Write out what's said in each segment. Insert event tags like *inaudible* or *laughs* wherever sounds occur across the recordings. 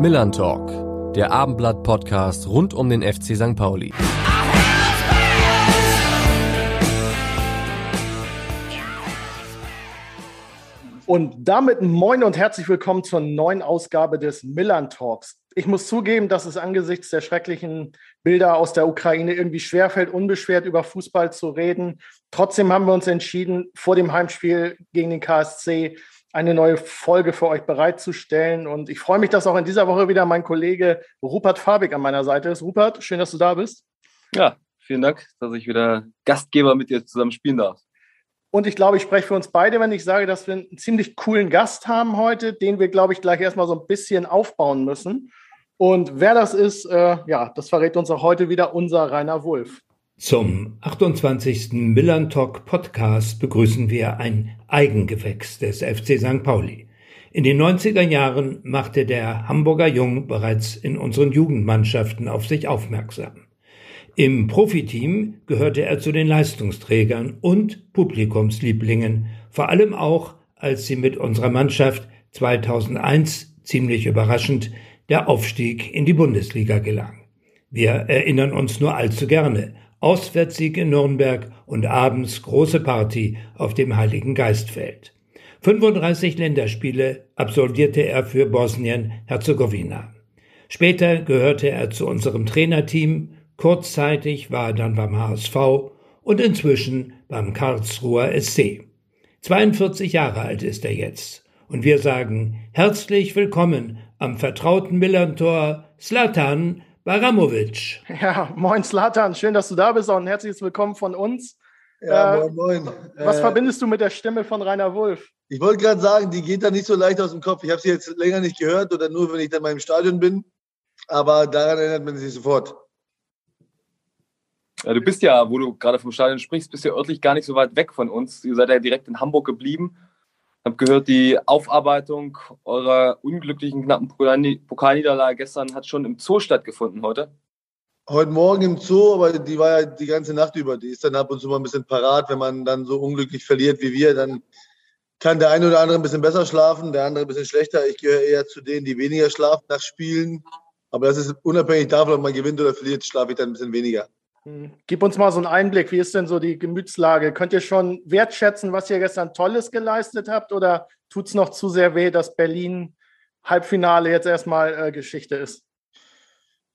Millern Talk, der Abendblatt-Podcast rund um den FC St. Pauli. Und damit moin und herzlich willkommen zur neuen Ausgabe des Millern Talks. Ich muss zugeben, dass es angesichts der schrecklichen Bilder aus der Ukraine irgendwie schwerfällt, unbeschwert über Fußball zu reden. Trotzdem haben wir uns entschieden, vor dem Heimspiel gegen den KSC eine neue Folge für euch bereitzustellen. Und ich freue mich, dass auch in dieser Woche wieder mein Kollege Rupert Fabig an meiner Seite ist. Rupert, schön, dass du da bist. Ja, vielen Dank, dass ich wieder Gastgeber mit dir zusammen spielen darf. Und ich glaube, ich spreche für uns beide, wenn ich sage, dass wir einen ziemlich coolen Gast haben heute, den wir, glaube ich, gleich erstmal so ein bisschen aufbauen müssen. Und wer das ist, äh, ja, das verrät uns auch heute wieder unser Rainer Wulff. Zum 28. Millern Talk Podcast begrüßen wir ein Eigengewächs des FC St. Pauli. In den 90er Jahren machte der Hamburger Jung bereits in unseren Jugendmannschaften auf sich aufmerksam. Im Profiteam gehörte er zu den Leistungsträgern und Publikumslieblingen, vor allem auch, als sie mit unserer Mannschaft 2001 ziemlich überraschend der Aufstieg in die Bundesliga gelang. Wir erinnern uns nur allzu gerne Auswärtssieg in Nürnberg und abends große Party auf dem Heiligen Geistfeld. 35 Länderspiele absolvierte er für Bosnien-Herzegowina. Später gehörte er zu unserem Trainerteam, kurzzeitig war er dann beim HSV und inzwischen beim Karlsruher SC. 42 Jahre alt ist er jetzt und wir sagen herzlich willkommen am vertrauten Millantor Slatan Baramovic. Ja, moin Slatan, schön, dass du da bist und herzliches Willkommen von uns. Ja, äh, moin, moin. Was äh, verbindest du mit der Stimme von Rainer Wulff? Ich wollte gerade sagen, die geht da nicht so leicht aus dem Kopf. Ich habe sie jetzt länger nicht gehört oder nur, wenn ich dann mal im Stadion bin. Aber daran erinnert man sich sofort. Ja, du bist ja, wo du gerade vom Stadion sprichst, bist ja örtlich gar nicht so weit weg von uns. Ihr seid ja direkt in Hamburg geblieben. Habe gehört, die Aufarbeitung eurer unglücklichen knappen Pokalniederlage gestern hat schon im Zoo stattgefunden heute. Heute Morgen im Zoo, aber die war ja die ganze Nacht über. Die ist dann ab und zu mal ein bisschen parat. Wenn man dann so unglücklich verliert wie wir, dann kann der eine oder andere ein bisschen besser schlafen, der andere ein bisschen schlechter. Ich gehöre eher zu denen, die weniger schlafen nach Spielen. Aber das ist unabhängig davon, ob man gewinnt oder verliert, schlafe ich dann ein bisschen weniger. Hm. Gib uns mal so einen Einblick. Wie ist denn so die Gemütslage? Könnt ihr schon wertschätzen, was ihr gestern Tolles geleistet habt? Oder tut es noch zu sehr weh, dass Berlin Halbfinale jetzt erstmal äh, Geschichte ist?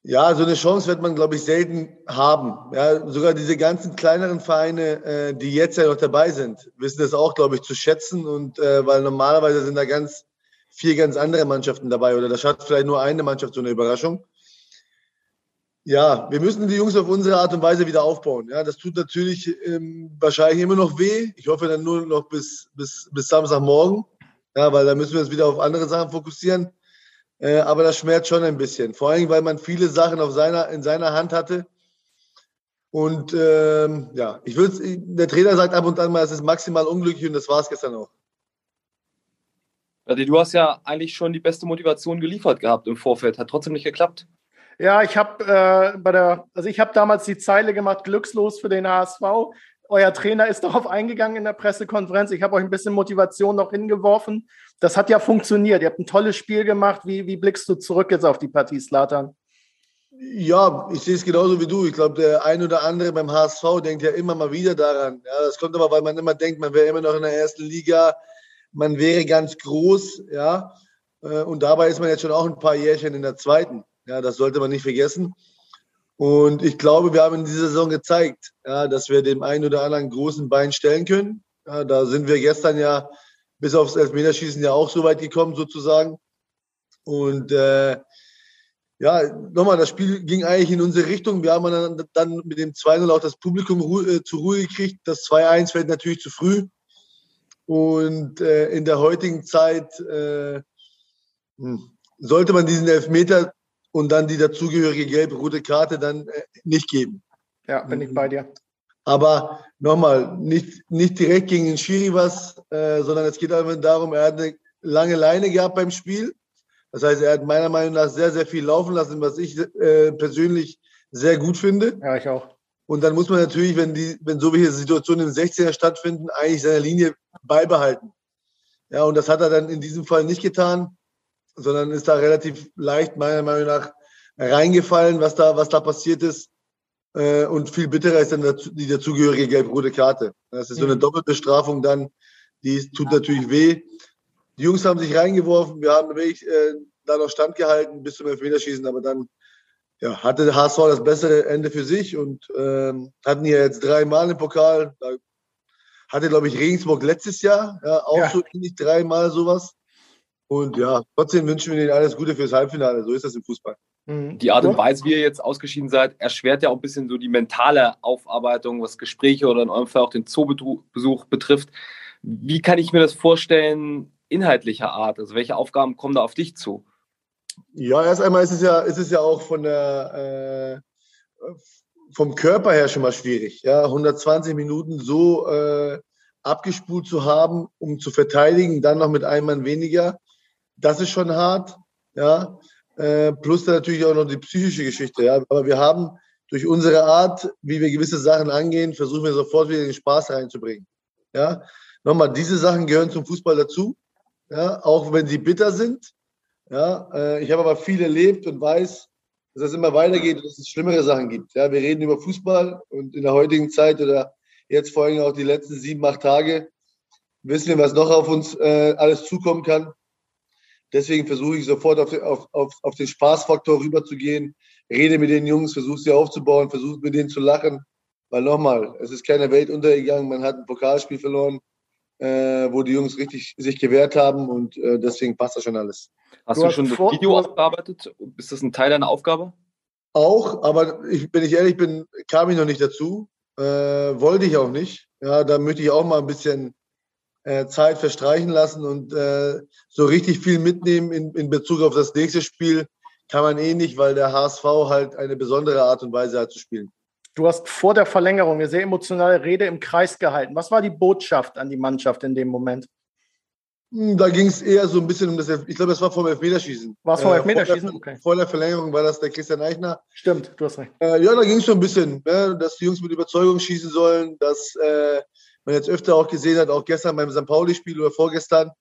Ja, so eine Chance wird man, glaube ich, selten haben. Ja, sogar diese ganzen kleineren Vereine, äh, die jetzt ja noch dabei sind, wissen das auch, glaube ich, zu schätzen. Und äh, weil normalerweise sind da ganz vier ganz andere Mannschaften dabei oder da schafft vielleicht nur eine Mannschaft so eine Überraschung. Ja, wir müssen die Jungs auf unsere Art und Weise wieder aufbauen. Ja, das tut natürlich ähm, wahrscheinlich immer noch weh. Ich hoffe dann nur noch bis, bis, bis Samstagmorgen. Ja, weil da müssen wir uns wieder auf andere Sachen fokussieren. Äh, aber das schmerzt schon ein bisschen. Vor allem, weil man viele Sachen auf seiner, in seiner Hand hatte. Und ähm, ja, ich würde der Trainer sagt ab und an mal, es ist maximal unglücklich und das war es gestern auch. Du hast ja eigentlich schon die beste Motivation geliefert gehabt im Vorfeld, hat trotzdem nicht geklappt. Ja, ich habe äh, also ich damals die Zeile gemacht, glückslos für den HSV. Euer Trainer ist *laughs* darauf eingegangen in der Pressekonferenz. Ich habe euch ein bisschen Motivation noch hingeworfen. Das hat ja funktioniert. Ihr habt ein tolles Spiel gemacht. Wie, wie blickst du zurück jetzt auf die Partie, Slatan? Ja, ich sehe es genauso wie du. Ich glaube, der ein oder andere beim HSV denkt ja immer mal wieder daran. Ja, das kommt aber, weil man immer denkt, man wäre immer noch in der ersten Liga, man wäre ganz groß, ja. Äh, und dabei ist man jetzt schon auch ein paar Jährchen in der zweiten. Ja, das sollte man nicht vergessen. Und ich glaube, wir haben in dieser Saison gezeigt, ja, dass wir dem einen oder anderen großen Bein stellen können. Ja, da sind wir gestern ja bis aufs Elfmeterschießen ja auch so weit gekommen, sozusagen. Und äh, ja, nochmal, das Spiel ging eigentlich in unsere Richtung. Wir haben dann, dann mit dem 2-0 auch das Publikum Ruhe, äh, zur Ruhe gekriegt. Das 2-1 fällt natürlich zu früh. Und äh, in der heutigen Zeit äh, hm, sollte man diesen Elfmeter und dann die dazugehörige gelbe rote Karte dann äh, nicht geben. Ja, bin ich bei dir. Aber nochmal, nicht, nicht direkt gegen den Schiri was, äh, sondern es geht einfach darum, er hat eine lange Leine gehabt beim Spiel. Das heißt, er hat meiner Meinung nach sehr, sehr viel laufen lassen, was ich äh, persönlich sehr gut finde. Ja, ich auch. Und dann muss man natürlich, wenn, die, wenn so welche Situationen in 16er stattfinden, eigentlich seine Linie beibehalten. Ja, und das hat er dann in diesem Fall nicht getan. Sondern ist da relativ leicht, meiner Meinung nach, reingefallen, was da, was da passiert ist. Äh, und viel bitterer ist dann dazu, die dazugehörige gelb-rote Karte. Das ist so eine mhm. Doppelbestrafung dann, die tut natürlich weh. Die Jungs haben sich reingeworfen, wir haben wirklich äh, da noch standgehalten bis zum Elfmeterschießen, aber dann ja, hatte der HSV das bessere Ende für sich und ähm, hatten ja jetzt dreimal im Pokal. Da hatte, glaube ich, Regensburg letztes Jahr ja, auch ja. so ähnlich dreimal sowas. Und ja, trotzdem wünschen wir Ihnen alles Gute fürs Halbfinale. So ist das im Fußball. Mhm. Die Art und Weise, wie ihr jetzt ausgeschieden seid, erschwert ja auch ein bisschen so die mentale Aufarbeitung, was Gespräche oder in eurem Fall auch den Zoobesuch betrifft. Wie kann ich mir das vorstellen, inhaltlicher Art? Also welche Aufgaben kommen da auf dich zu? Ja, erst einmal ist es ja, ist es ja auch von der, äh, vom Körper her schon mal schwierig. Ja, 120 Minuten so äh, abgespult zu haben, um zu verteidigen, dann noch mit einem Mann weniger, das ist schon hart. Ja, äh, plus dann natürlich auch noch die psychische Geschichte. Ja, aber wir haben durch unsere Art, wie wir gewisse Sachen angehen, versuchen wir sofort wieder den Spaß reinzubringen. Ja, nochmal, diese Sachen gehören zum Fußball dazu. Ja, auch wenn sie bitter sind. Ja, äh, ich habe aber viel erlebt und weiß, dass es immer weitergeht und dass es schlimmere Sachen gibt. Ja, wir reden über Fußball und in der heutigen Zeit oder jetzt vor allem auch die letzten sieben, acht Tage wissen wir, was noch auf uns äh, alles zukommen kann. Deswegen versuche ich sofort auf, auf, auf, auf den Spaßfaktor rüberzugehen, rede mit den Jungs, versuche sie aufzubauen, versuche mit denen zu lachen. Weil nochmal, es ist keine Welt untergegangen, man hat ein Pokalspiel verloren, äh, wo die Jungs richtig sich gewehrt haben und äh, deswegen passt das schon alles. Hast du, du schon das Video aufgearbeitet? Ist das ein Teil deiner Aufgabe? Auch, aber ich, wenn ich ehrlich bin, kam ich noch nicht dazu. Äh, wollte ich auch nicht. Ja, da möchte ich auch mal ein bisschen äh, Zeit verstreichen lassen und äh, so richtig viel mitnehmen in, in Bezug auf das nächste Spiel kann man eh nicht, weil der HSV halt eine besondere Art und Weise hat zu spielen. Du hast vor der Verlängerung eine sehr emotionale Rede im Kreis gehalten. Was war die Botschaft an die Mannschaft in dem Moment? Hm, da ging es eher so ein bisschen um das, ich glaube, das war vom Elfmeterschießen. War es vom Elfmeterschießen? Äh, vor, okay. vor der Verlängerung war das der Christian Eichner. Stimmt, du hast recht. Äh, ja, da ging es so ein bisschen, ne, dass die Jungs mit Überzeugung schießen sollen, dass äh, man jetzt öfter auch gesehen hat, auch gestern beim St. Pauli-Spiel oder vorgestern,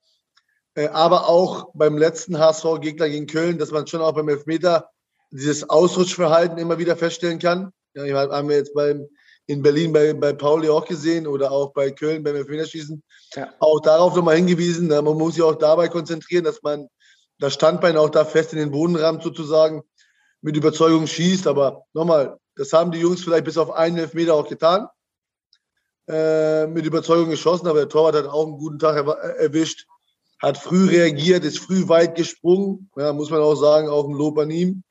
äh, aber auch beim letzten HSV-Gegner gegen Köln, dass man schon auch beim Elfmeter dieses Ausrutschverhalten immer wieder feststellen kann. Ja, haben wir jetzt beim, in Berlin bei, bei Pauli auch gesehen oder auch bei Köln beim Elfmeterschießen. Ja. Auch darauf nochmal hingewiesen. Man muss sich auch dabei konzentrieren, dass man das Standbein auch da fest in den Boden rammt, sozusagen, mit Überzeugung schießt. Aber nochmal, das haben die Jungs vielleicht bis auf einen Elfmeter auch getan. Äh, mit Überzeugung geschossen, aber der Torwart hat auch einen guten Tag erwischt, hat früh reagiert, ist früh weit gesprungen. Ja, muss man auch sagen, auch ein Lob an ihm.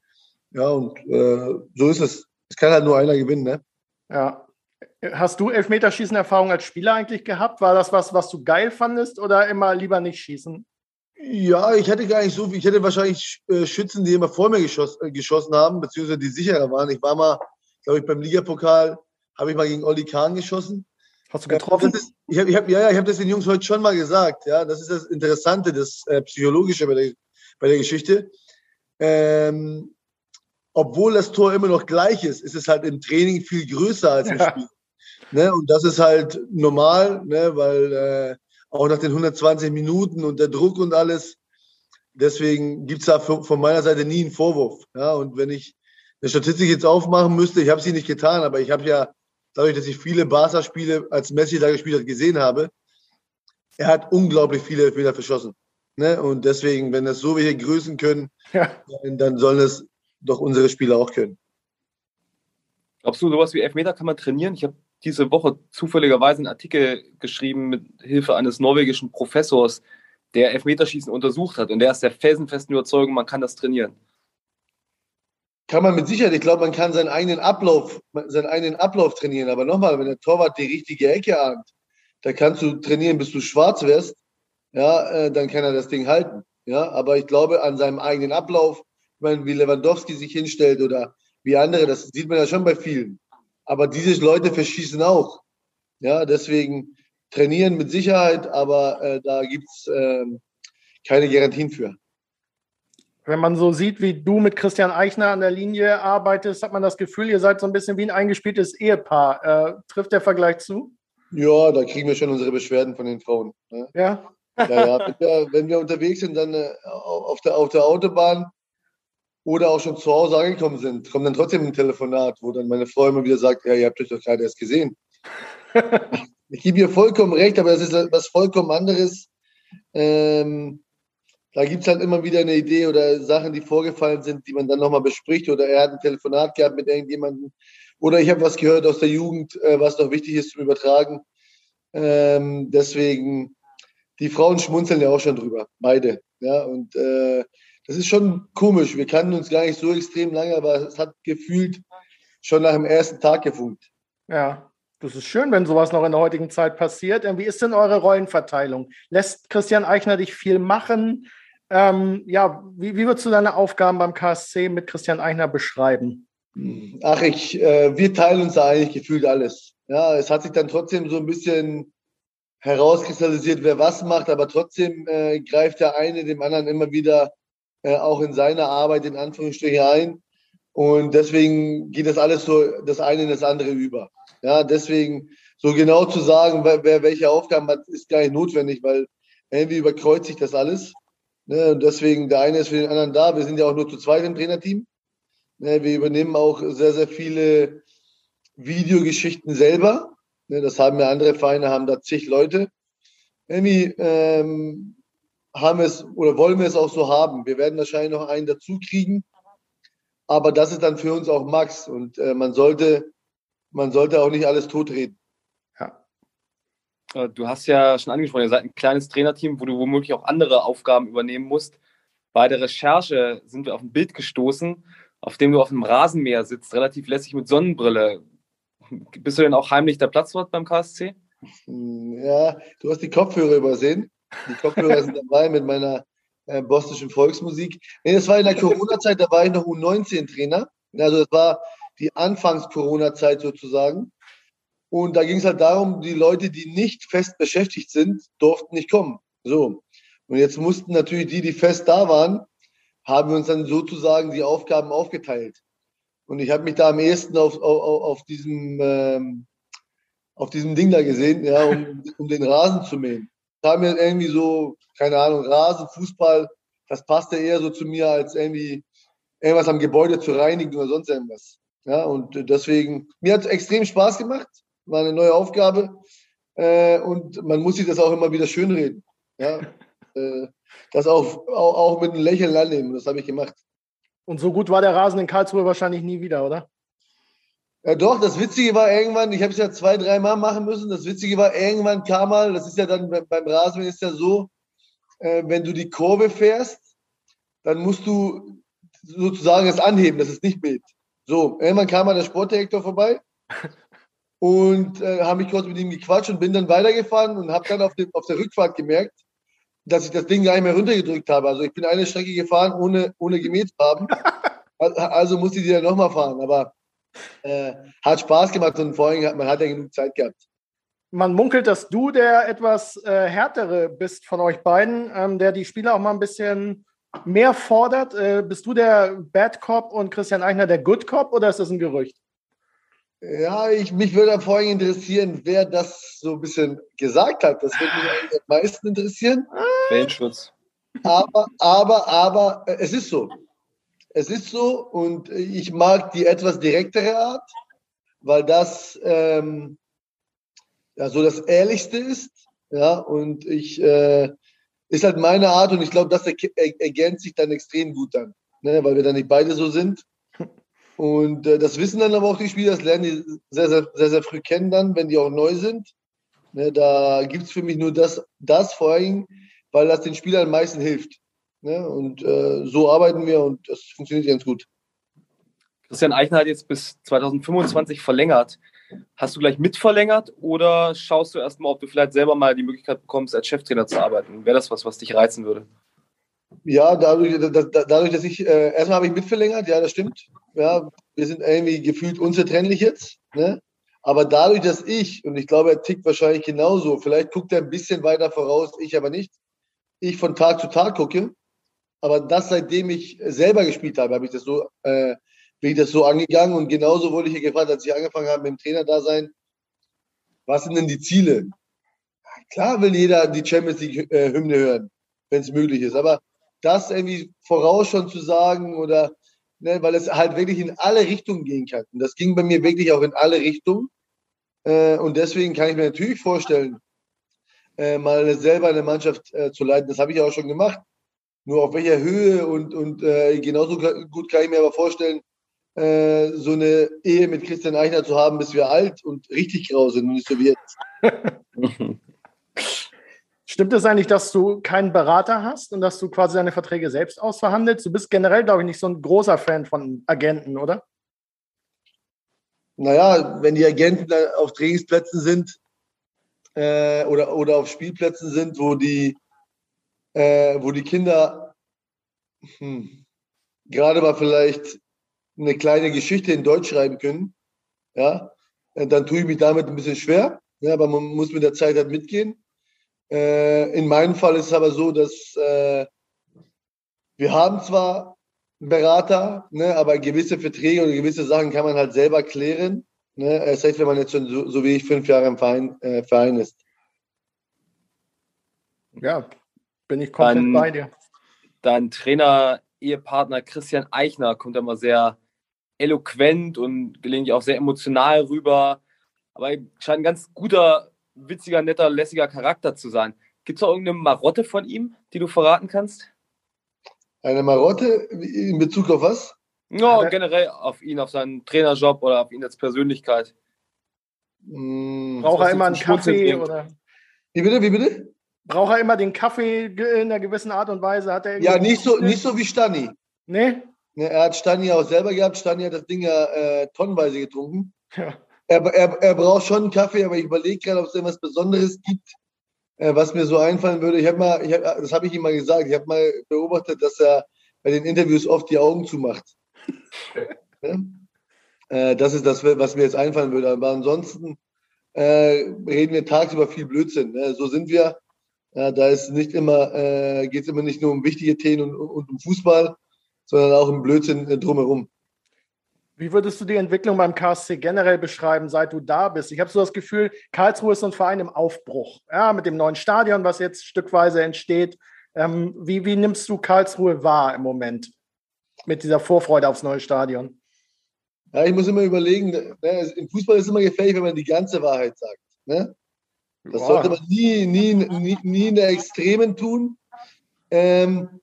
Ja, und äh, so ist es. Es kann halt nur einer gewinnen, ne? Ja. Hast du Elfmeterschießen-Erfahrung als Spieler eigentlich gehabt? War das was, was du geil fandest oder immer lieber nicht schießen? Ja, ich hatte gar nicht so viel. Ich hätte wahrscheinlich äh, Schützen, die immer vor mir geschoss, äh, geschossen haben, beziehungsweise die sicherer waren. Ich war mal, glaube ich, beim Ligapokal, habe ich mal gegen Olli Kahn geschossen. Hast du getroffen? Ist, ich hab, ich hab, ja, ja, ich habe das den Jungs heute schon mal gesagt. Ja, das ist das Interessante, das äh, Psychologische bei der, bei der Geschichte. Ähm, obwohl das Tor immer noch gleich ist, ist es halt im Training viel größer als im ja. Spiel. Ne? Und das ist halt normal, ne? weil äh, auch nach den 120 Minuten und der Druck und alles, deswegen gibt es da von meiner Seite nie einen Vorwurf. Ja? Und wenn ich eine Statistik jetzt aufmachen müsste, ich habe sie nicht getan, aber ich habe ja, dadurch, dass ich viele Barca-Spiele, als Messi da gespielt hat, gesehen habe, er hat unglaublich viele Elfmeter verschossen. Ne? Und deswegen, wenn das so welche Größen können, ja. dann, dann sollen es doch unsere Spieler auch können. Glaubst du, sowas wie Elfmeter kann man trainieren? Ich habe diese Woche zufälligerweise einen Artikel geschrieben mit Hilfe eines norwegischen Professors, der Elfmeterschießen untersucht hat. Und der ist der felsenfesten Überzeugung, man kann das trainieren. Kann man mit Sicherheit. Ich glaube, man kann seinen eigenen Ablauf, seinen eigenen Ablauf trainieren. Aber nochmal, wenn der Torwart die richtige Ecke ahnt, da kannst du trainieren, bis du schwarz wirst. Ja, äh, dann kann er das Ding halten. Ja, aber ich glaube, an seinem eigenen Ablauf, meine, wie Lewandowski sich hinstellt oder wie andere, das sieht man ja schon bei vielen. Aber diese Leute verschießen auch. Ja, deswegen trainieren mit Sicherheit, aber äh, da gibt es äh, keine Garantien für. Wenn man so sieht, wie du mit Christian Eichner an der Linie arbeitest, hat man das Gefühl, ihr seid so ein bisschen wie ein eingespieltes Ehepaar. Äh, trifft der Vergleich zu? Ja, da kriegen wir schon unsere Beschwerden von den Frauen. Ne? Ja. Ja, ja. Wenn, wir, wenn wir unterwegs sind, dann äh, auf, der, auf der Autobahn oder auch schon zu Hause angekommen sind, kommt dann trotzdem ein Telefonat, wo dann meine Frau immer wieder sagt, ja, ihr habt euch doch gerade erst gesehen. *laughs* ich gebe ihr vollkommen recht, aber das ist was vollkommen anderes. Ähm, da gibt es halt immer wieder eine Idee oder Sachen, die vorgefallen sind, die man dann nochmal bespricht. Oder er hat ein Telefonat gehabt mit irgendjemandem. Oder ich habe was gehört aus der Jugend, äh, was noch wichtig ist zum Übertragen. Ähm, deswegen, die Frauen schmunzeln ja auch schon drüber, beide. Ja, und äh, das ist schon komisch. Wir kannten uns gar nicht so extrem lange, aber es hat gefühlt schon nach dem ersten Tag gefunkt. Ja, das ist schön, wenn sowas noch in der heutigen Zeit passiert. Wie ist denn eure Rollenverteilung? Lässt Christian Eichner dich viel machen? Ähm, ja, wie, wie würdest du deine Aufgaben beim KSC mit Christian Eichner beschreiben? Ach, ich, äh, wir teilen uns da eigentlich gefühlt alles. Ja, es hat sich dann trotzdem so ein bisschen herauskristallisiert, wer was macht, aber trotzdem äh, greift der eine dem anderen immer wieder äh, auch in seine Arbeit in Anführungsstrichen ein. Und deswegen geht das alles so das eine in das andere über. Ja, deswegen so genau zu sagen, wer, wer welche Aufgaben hat, ist gar nicht notwendig, weil irgendwie überkreuzt sich das alles. Ne? Und deswegen, der eine ist für den anderen da. Wir sind ja auch nur zu zweit im Trainerteam. Ne? Wir übernehmen auch sehr, sehr viele Videogeschichten selber. Ne? Das haben ja andere Vereine, haben da zig Leute. Irgendwie ähm, haben es oder wollen wir es auch so haben. Wir werden wahrscheinlich noch einen dazu kriegen. Aber das ist dann für uns auch Max. Und äh, man sollte, man sollte auch nicht alles totreden. Äh, du hast ja schon angesprochen, ihr seid ein kleines Trainerteam, wo du womöglich auch andere Aufgaben übernehmen musst. Bei der Recherche sind wir auf ein Bild gestoßen, auf dem du auf einem Rasenmäher sitzt, relativ lässig mit Sonnenbrille. Bist du denn auch heimlich der Platzwart beim KSC? Ja, du hast die Kopfhörer übersehen. Die Kopfhörer sind dabei mit meiner äh, bosnischen Volksmusik. Nee, das war in der Corona-Zeit, da war ich noch U19-Trainer. Also das war die Anfangs-Corona-Zeit sozusagen. Und da ging es halt darum, die Leute, die nicht fest beschäftigt sind, durften nicht kommen. So. Und jetzt mussten natürlich die, die fest da waren, haben wir uns dann sozusagen die Aufgaben aufgeteilt. Und ich habe mich da am ehesten auf, auf, auf, diesem, ähm, auf diesem Ding da gesehen, ja, um, um den Rasen zu mähen. Da haben wir irgendwie so, keine Ahnung, Rasen, Fußball, das passte eher so zu mir, als irgendwie irgendwas am Gebäude zu reinigen oder sonst irgendwas. Ja, und deswegen, mir hat es extrem Spaß gemacht war eine neue Aufgabe. Äh, und man muss sich das auch immer wieder schönreden. Ja? *laughs* äh, das auch, auch, auch mit einem Lächeln annehmen. Das habe ich gemacht. Und so gut war der Rasen in Karlsruhe wahrscheinlich nie wieder, oder? Ja, doch, das Witzige war irgendwann, ich habe es ja zwei, drei Mal machen müssen. Das Witzige war, irgendwann kam mal, das ist ja dann beim Rasen ist ja so, äh, wenn du die Kurve fährst, dann musst du sozusagen es anheben, dass es nicht mäht. So, irgendwann kam mal der Sportdirektor vorbei *laughs* und äh, habe mich kurz mit ihm gequatscht und bin dann weitergefahren und habe dann auf, dem, auf der Rückfahrt gemerkt, dass ich das Ding gar nicht mehr runtergedrückt habe. Also ich bin eine Strecke gefahren, ohne, ohne gemäht zu haben. *laughs* Also musste ich die dann nochmal fahren. Aber äh, hat Spaß gemacht und vor allem, man hat ja genug Zeit gehabt. Man munkelt, dass du der etwas äh, härtere bist von euch beiden, ähm, der die Spieler auch mal ein bisschen mehr fordert. Äh, bist du der Bad Cop und Christian Eichner der Good Cop oder ist das ein Gerücht? Ja, ich, mich würde vor allem interessieren, wer das so ein bisschen gesagt hat. Das würde mich eigentlich am meisten interessieren. Wellenschutz. Aber, aber, aber, äh, es ist so. Es ist so und ich mag die etwas direktere Art, weil das ähm, ja, so das Ehrlichste ist. Ja, und ich, äh, ist halt meine Art und ich glaube, das ergänzt sich dann extrem gut dann, ne, weil wir dann nicht beide so sind. Und äh, das wissen dann aber auch die Spieler, das lernen die sehr, sehr, sehr, sehr früh kennen dann, wenn die auch neu sind. Ne, da gibt es für mich nur das, das vor allem, weil das den Spielern am meisten hilft. Ne? Und äh, so arbeiten wir und das funktioniert ganz gut. Christian Eichner hat jetzt bis 2025 verlängert. Hast du gleich mitverlängert oder schaust du erstmal, ob du vielleicht selber mal die Möglichkeit bekommst, als Cheftrainer zu arbeiten? Wäre das was, was dich reizen würde? Ja, dadurch, dadurch dass ich, äh, erstmal habe ich mitverlängert, ja, das stimmt. Ja, wir sind irgendwie gefühlt unzertrennlich jetzt. Ne? Aber dadurch, dass ich, und ich glaube, er tickt wahrscheinlich genauso, vielleicht guckt er ein bisschen weiter voraus, ich aber nicht, ich von Tag zu Tag gucke. Aber das, seitdem ich selber gespielt habe, habe ich das so, äh, bin ich das so angegangen. Und genauso wurde ich hier gefragt, als ich angefangen habe mit dem Trainerdasein, was sind denn die Ziele? klar will jeder die Champions League-Hymne hören, wenn es möglich ist. Aber das irgendwie voraus schon zu sagen oder ne, weil es halt wirklich in alle Richtungen gehen kann. Und das ging bei mir wirklich auch in alle Richtungen. Äh, und deswegen kann ich mir natürlich vorstellen, äh, mal selber eine Mannschaft äh, zu leiten. Das habe ich auch schon gemacht. Nur auf welcher Höhe und, und äh, genauso gut kann ich mir aber vorstellen, äh, so eine Ehe mit Christian Eichner zu haben, bis wir alt und richtig grau sind und nicht so wie jetzt. *laughs* Stimmt es eigentlich, dass du keinen Berater hast und dass du quasi deine Verträge selbst ausverhandelst? Du bist generell, glaube ich, nicht so ein großer Fan von Agenten, oder? Naja, wenn die Agenten auf Trainingsplätzen sind äh, oder, oder auf Spielplätzen sind, wo die, äh, wo die Kinder hm, gerade mal vielleicht eine kleine Geschichte in Deutsch schreiben können, ja, dann tue ich mich damit ein bisschen schwer. Ja, aber man muss mit der Zeit halt mitgehen. Äh, in meinem Fall ist es aber so, dass äh, wir haben zwar einen Berater, ne, aber gewisse Verträge oder gewisse Sachen kann man halt selber klären. Ne? Erst recht, wenn man jetzt schon so, so, wie ich fünf Jahre im Verein, äh, Verein ist. Ja, bin ich komplett dein, bei dir. Dein Trainer, Ehepartner Christian Eichner kommt immer sehr eloquent und gelegentlich auch sehr emotional rüber. Aber er scheint ein ganz guter witziger, netter, lässiger Charakter zu sein. Gibt es auch irgendeine Marotte von ihm, die du verraten kannst? Eine Marotte in Bezug auf was? Ja, generell auf ihn, auf seinen Trainerjob oder auf ihn als Persönlichkeit. Hm, Braucht er immer einen Kaffee oder? Wie bitte, wie bitte? Braucht er immer den Kaffee in einer gewissen Art und Weise? Hat er ja, nicht so, nicht so wie Stani. Nee? nee? Er hat Stani auch selber gehabt. Stani hat das Ding ja äh, tonnenweise getrunken. Ja er, er, er braucht schon einen Kaffee, aber ich überlege gerade, ob es irgendwas Besonderes gibt, äh, was mir so einfallen würde. Ich habe mal, ich hab, das habe ich ihm mal gesagt, ich habe mal beobachtet, dass er bei den Interviews oft die Augen zumacht. *laughs* ja? äh, das ist das, was mir jetzt einfallen würde. Aber ansonsten äh, reden wir tagsüber viel Blödsinn. Ne? So sind wir. da ist nicht immer, äh, geht es immer nicht nur um wichtige Themen und, und um Fußball, sondern auch um Blödsinn äh, drumherum. Wie würdest du die Entwicklung beim KSC generell beschreiben, seit du da bist? Ich habe so das Gefühl, Karlsruhe ist ein Verein im Aufbruch. Ja, mit dem neuen Stadion, was jetzt stückweise entsteht. Ähm, wie, wie nimmst du Karlsruhe wahr im Moment mit dieser Vorfreude aufs neue Stadion? Ja, ich muss immer überlegen, ne, im Fußball ist es immer gefährlich, wenn man die ganze Wahrheit sagt. Ne? Das ja. sollte man nie, nie, nie, nie in der Extremen tun. Ähm,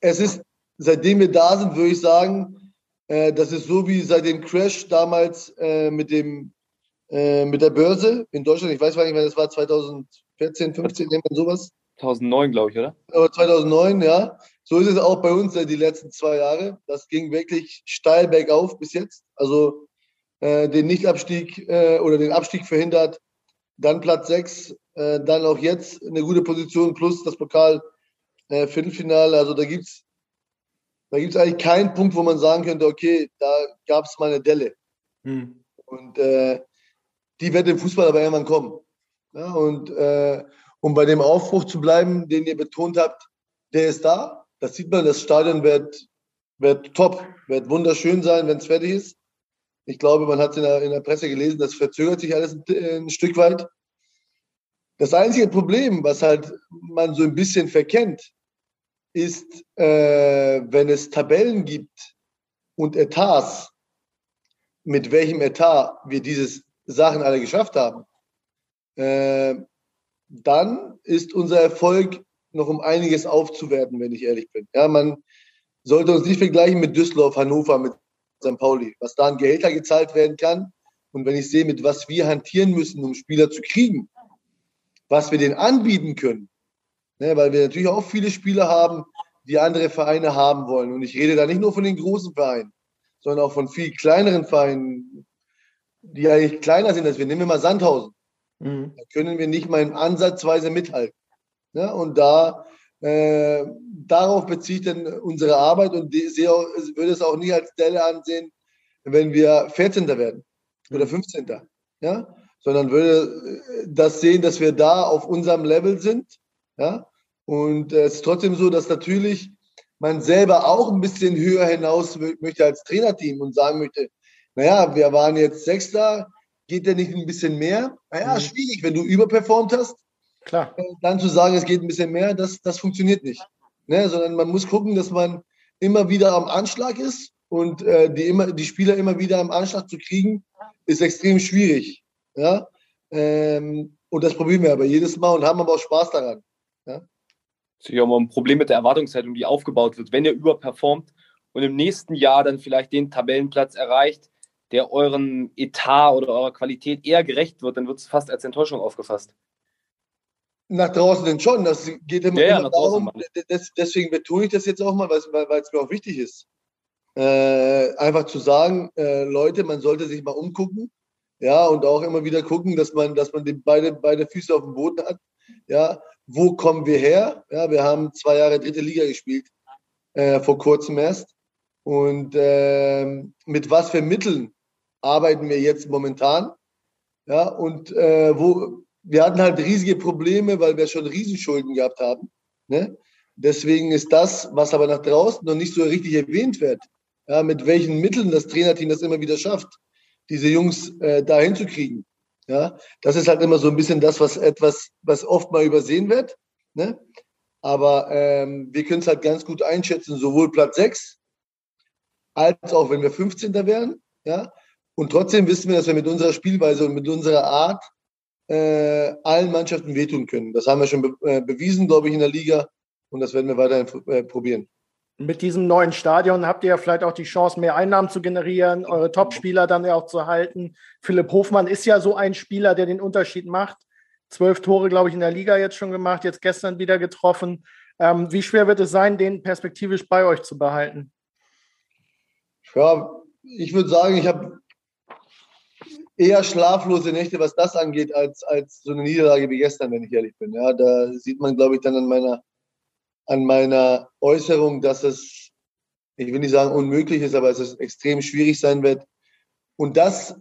es ist, seitdem wir da sind, würde ich sagen, äh, das ist so wie seit dem Crash damals äh, mit, dem, äh, mit der Börse in Deutschland. Ich weiß gar nicht, wann das war, 2014, 15, irgendwann sowas. 2009, glaube ich, oder? Aber 2009, ja. So ist es auch bei uns die letzten zwei Jahre. Das ging wirklich steil bergauf bis jetzt. Also äh, den Nichtabstieg äh, oder den Abstieg verhindert. Dann Platz 6, äh, dann auch jetzt eine gute Position plus das Pokal Viertelfinale. Also da gibt es da gibt es eigentlich keinen Punkt, wo man sagen könnte, okay, da gab es mal eine Delle. Hm. Und äh, die wird im Fußball aber irgendwann kommen. Ja, und äh, um bei dem Aufbruch zu bleiben, den ihr betont habt, der ist da. Das sieht man, das Stadion wird, wird top, wird wunderschön sein, wenn es fertig ist. Ich glaube, man hat es in der, in der Presse gelesen, das verzögert sich alles ein, ein Stück weit. Das einzige Problem, was halt man so ein bisschen verkennt, ist, äh, wenn es Tabellen gibt und Etats, mit welchem Etat wir diese Sachen alle geschafft haben, äh, dann ist unser Erfolg noch um einiges aufzuwerten, wenn ich ehrlich bin. Ja, man sollte uns nicht vergleichen mit Düsseldorf, Hannover, mit St. Pauli, was da an Gehälter gezahlt werden kann. Und wenn ich sehe, mit was wir hantieren müssen, um Spieler zu kriegen, was wir denen anbieten können, Ne, weil wir natürlich auch viele Spieler haben, die andere Vereine haben wollen. Und ich rede da nicht nur von den großen Vereinen, sondern auch von viel kleineren Vereinen, die eigentlich kleiner sind als wir. Nehmen wir mal Sandhausen. Mhm. Da können wir nicht mal in Ansatzweise mithalten. Ja, und da äh, darauf bezieht dann unsere Arbeit und sehe auch, würde es auch nie als Delle ansehen, wenn wir 14. werden oder 15. Mhm. Ja? Sondern würde das sehen, dass wir da auf unserem Level sind ja? Und äh, es ist trotzdem so, dass natürlich man selber auch ein bisschen höher hinaus möchte als Trainerteam und sagen möchte, naja, wir waren jetzt Sechster, geht der nicht ein bisschen mehr? Naja, mhm. schwierig, wenn du überperformt hast. Klar. Äh, dann zu sagen, es geht ein bisschen mehr, das, das funktioniert nicht. Ne? Sondern man muss gucken, dass man immer wieder am Anschlag ist und äh, die, immer, die Spieler immer wieder am Anschlag zu kriegen, ist extrem schwierig. Ja? Ähm, und das probieren wir aber jedes Mal und haben aber auch Spaß daran. Ja? Das ist ja immer ein Problem mit der Erwartungshaltung, die aufgebaut wird. Wenn ihr überperformt und im nächsten Jahr dann vielleicht den Tabellenplatz erreicht, der euren Etat oder eurer Qualität eher gerecht wird, dann wird es fast als Enttäuschung aufgefasst. Nach draußen denn schon. Das geht immer, ja, immer darum. Das, deswegen betone ich das jetzt auch mal, weil es mir auch wichtig ist. Äh, einfach zu sagen, äh, Leute, man sollte sich mal umgucken. Ja, und auch immer wieder gucken, dass man, dass man die beide, beide Füße auf dem Boden hat. Ja, wo kommen wir her? Ja, wir haben zwei Jahre dritte Liga gespielt, äh, vor kurzem erst. Und äh, mit was für Mitteln arbeiten wir jetzt momentan? Ja, und äh, wo, wir hatten halt riesige Probleme, weil wir schon Riesenschulden gehabt haben. Ne? Deswegen ist das, was aber nach draußen noch nicht so richtig erwähnt wird, ja, mit welchen Mitteln das Trainerteam das immer wieder schafft, diese Jungs äh, dahin zu kriegen. Ja, das ist halt immer so ein bisschen das, was etwas, was oft mal übersehen wird. Ne? Aber ähm, wir können es halt ganz gut einschätzen, sowohl Platz 6 als auch wenn wir 15. wären. Ja? Und trotzdem wissen wir, dass wir mit unserer Spielweise und mit unserer Art äh, allen Mannschaften wehtun können. Das haben wir schon be äh, bewiesen, glaube ich, in der Liga und das werden wir weiterhin äh, probieren. Mit diesem neuen Stadion habt ihr ja vielleicht auch die Chance, mehr Einnahmen zu generieren, eure Topspieler dann ja auch zu halten. Philipp Hofmann ist ja so ein Spieler, der den Unterschied macht. Zwölf Tore, glaube ich, in der Liga jetzt schon gemacht, jetzt gestern wieder getroffen. Ähm, wie schwer wird es sein, den perspektivisch bei euch zu behalten? Ja, ich würde sagen, ich habe eher schlaflose Nächte, was das angeht, als, als so eine Niederlage wie gestern, wenn ich ehrlich bin. Ja, da sieht man, glaube ich, dann an meiner, an meiner Äußerung, dass es, ich will nicht sagen unmöglich ist, aber es ist extrem schwierig sein wird. Und das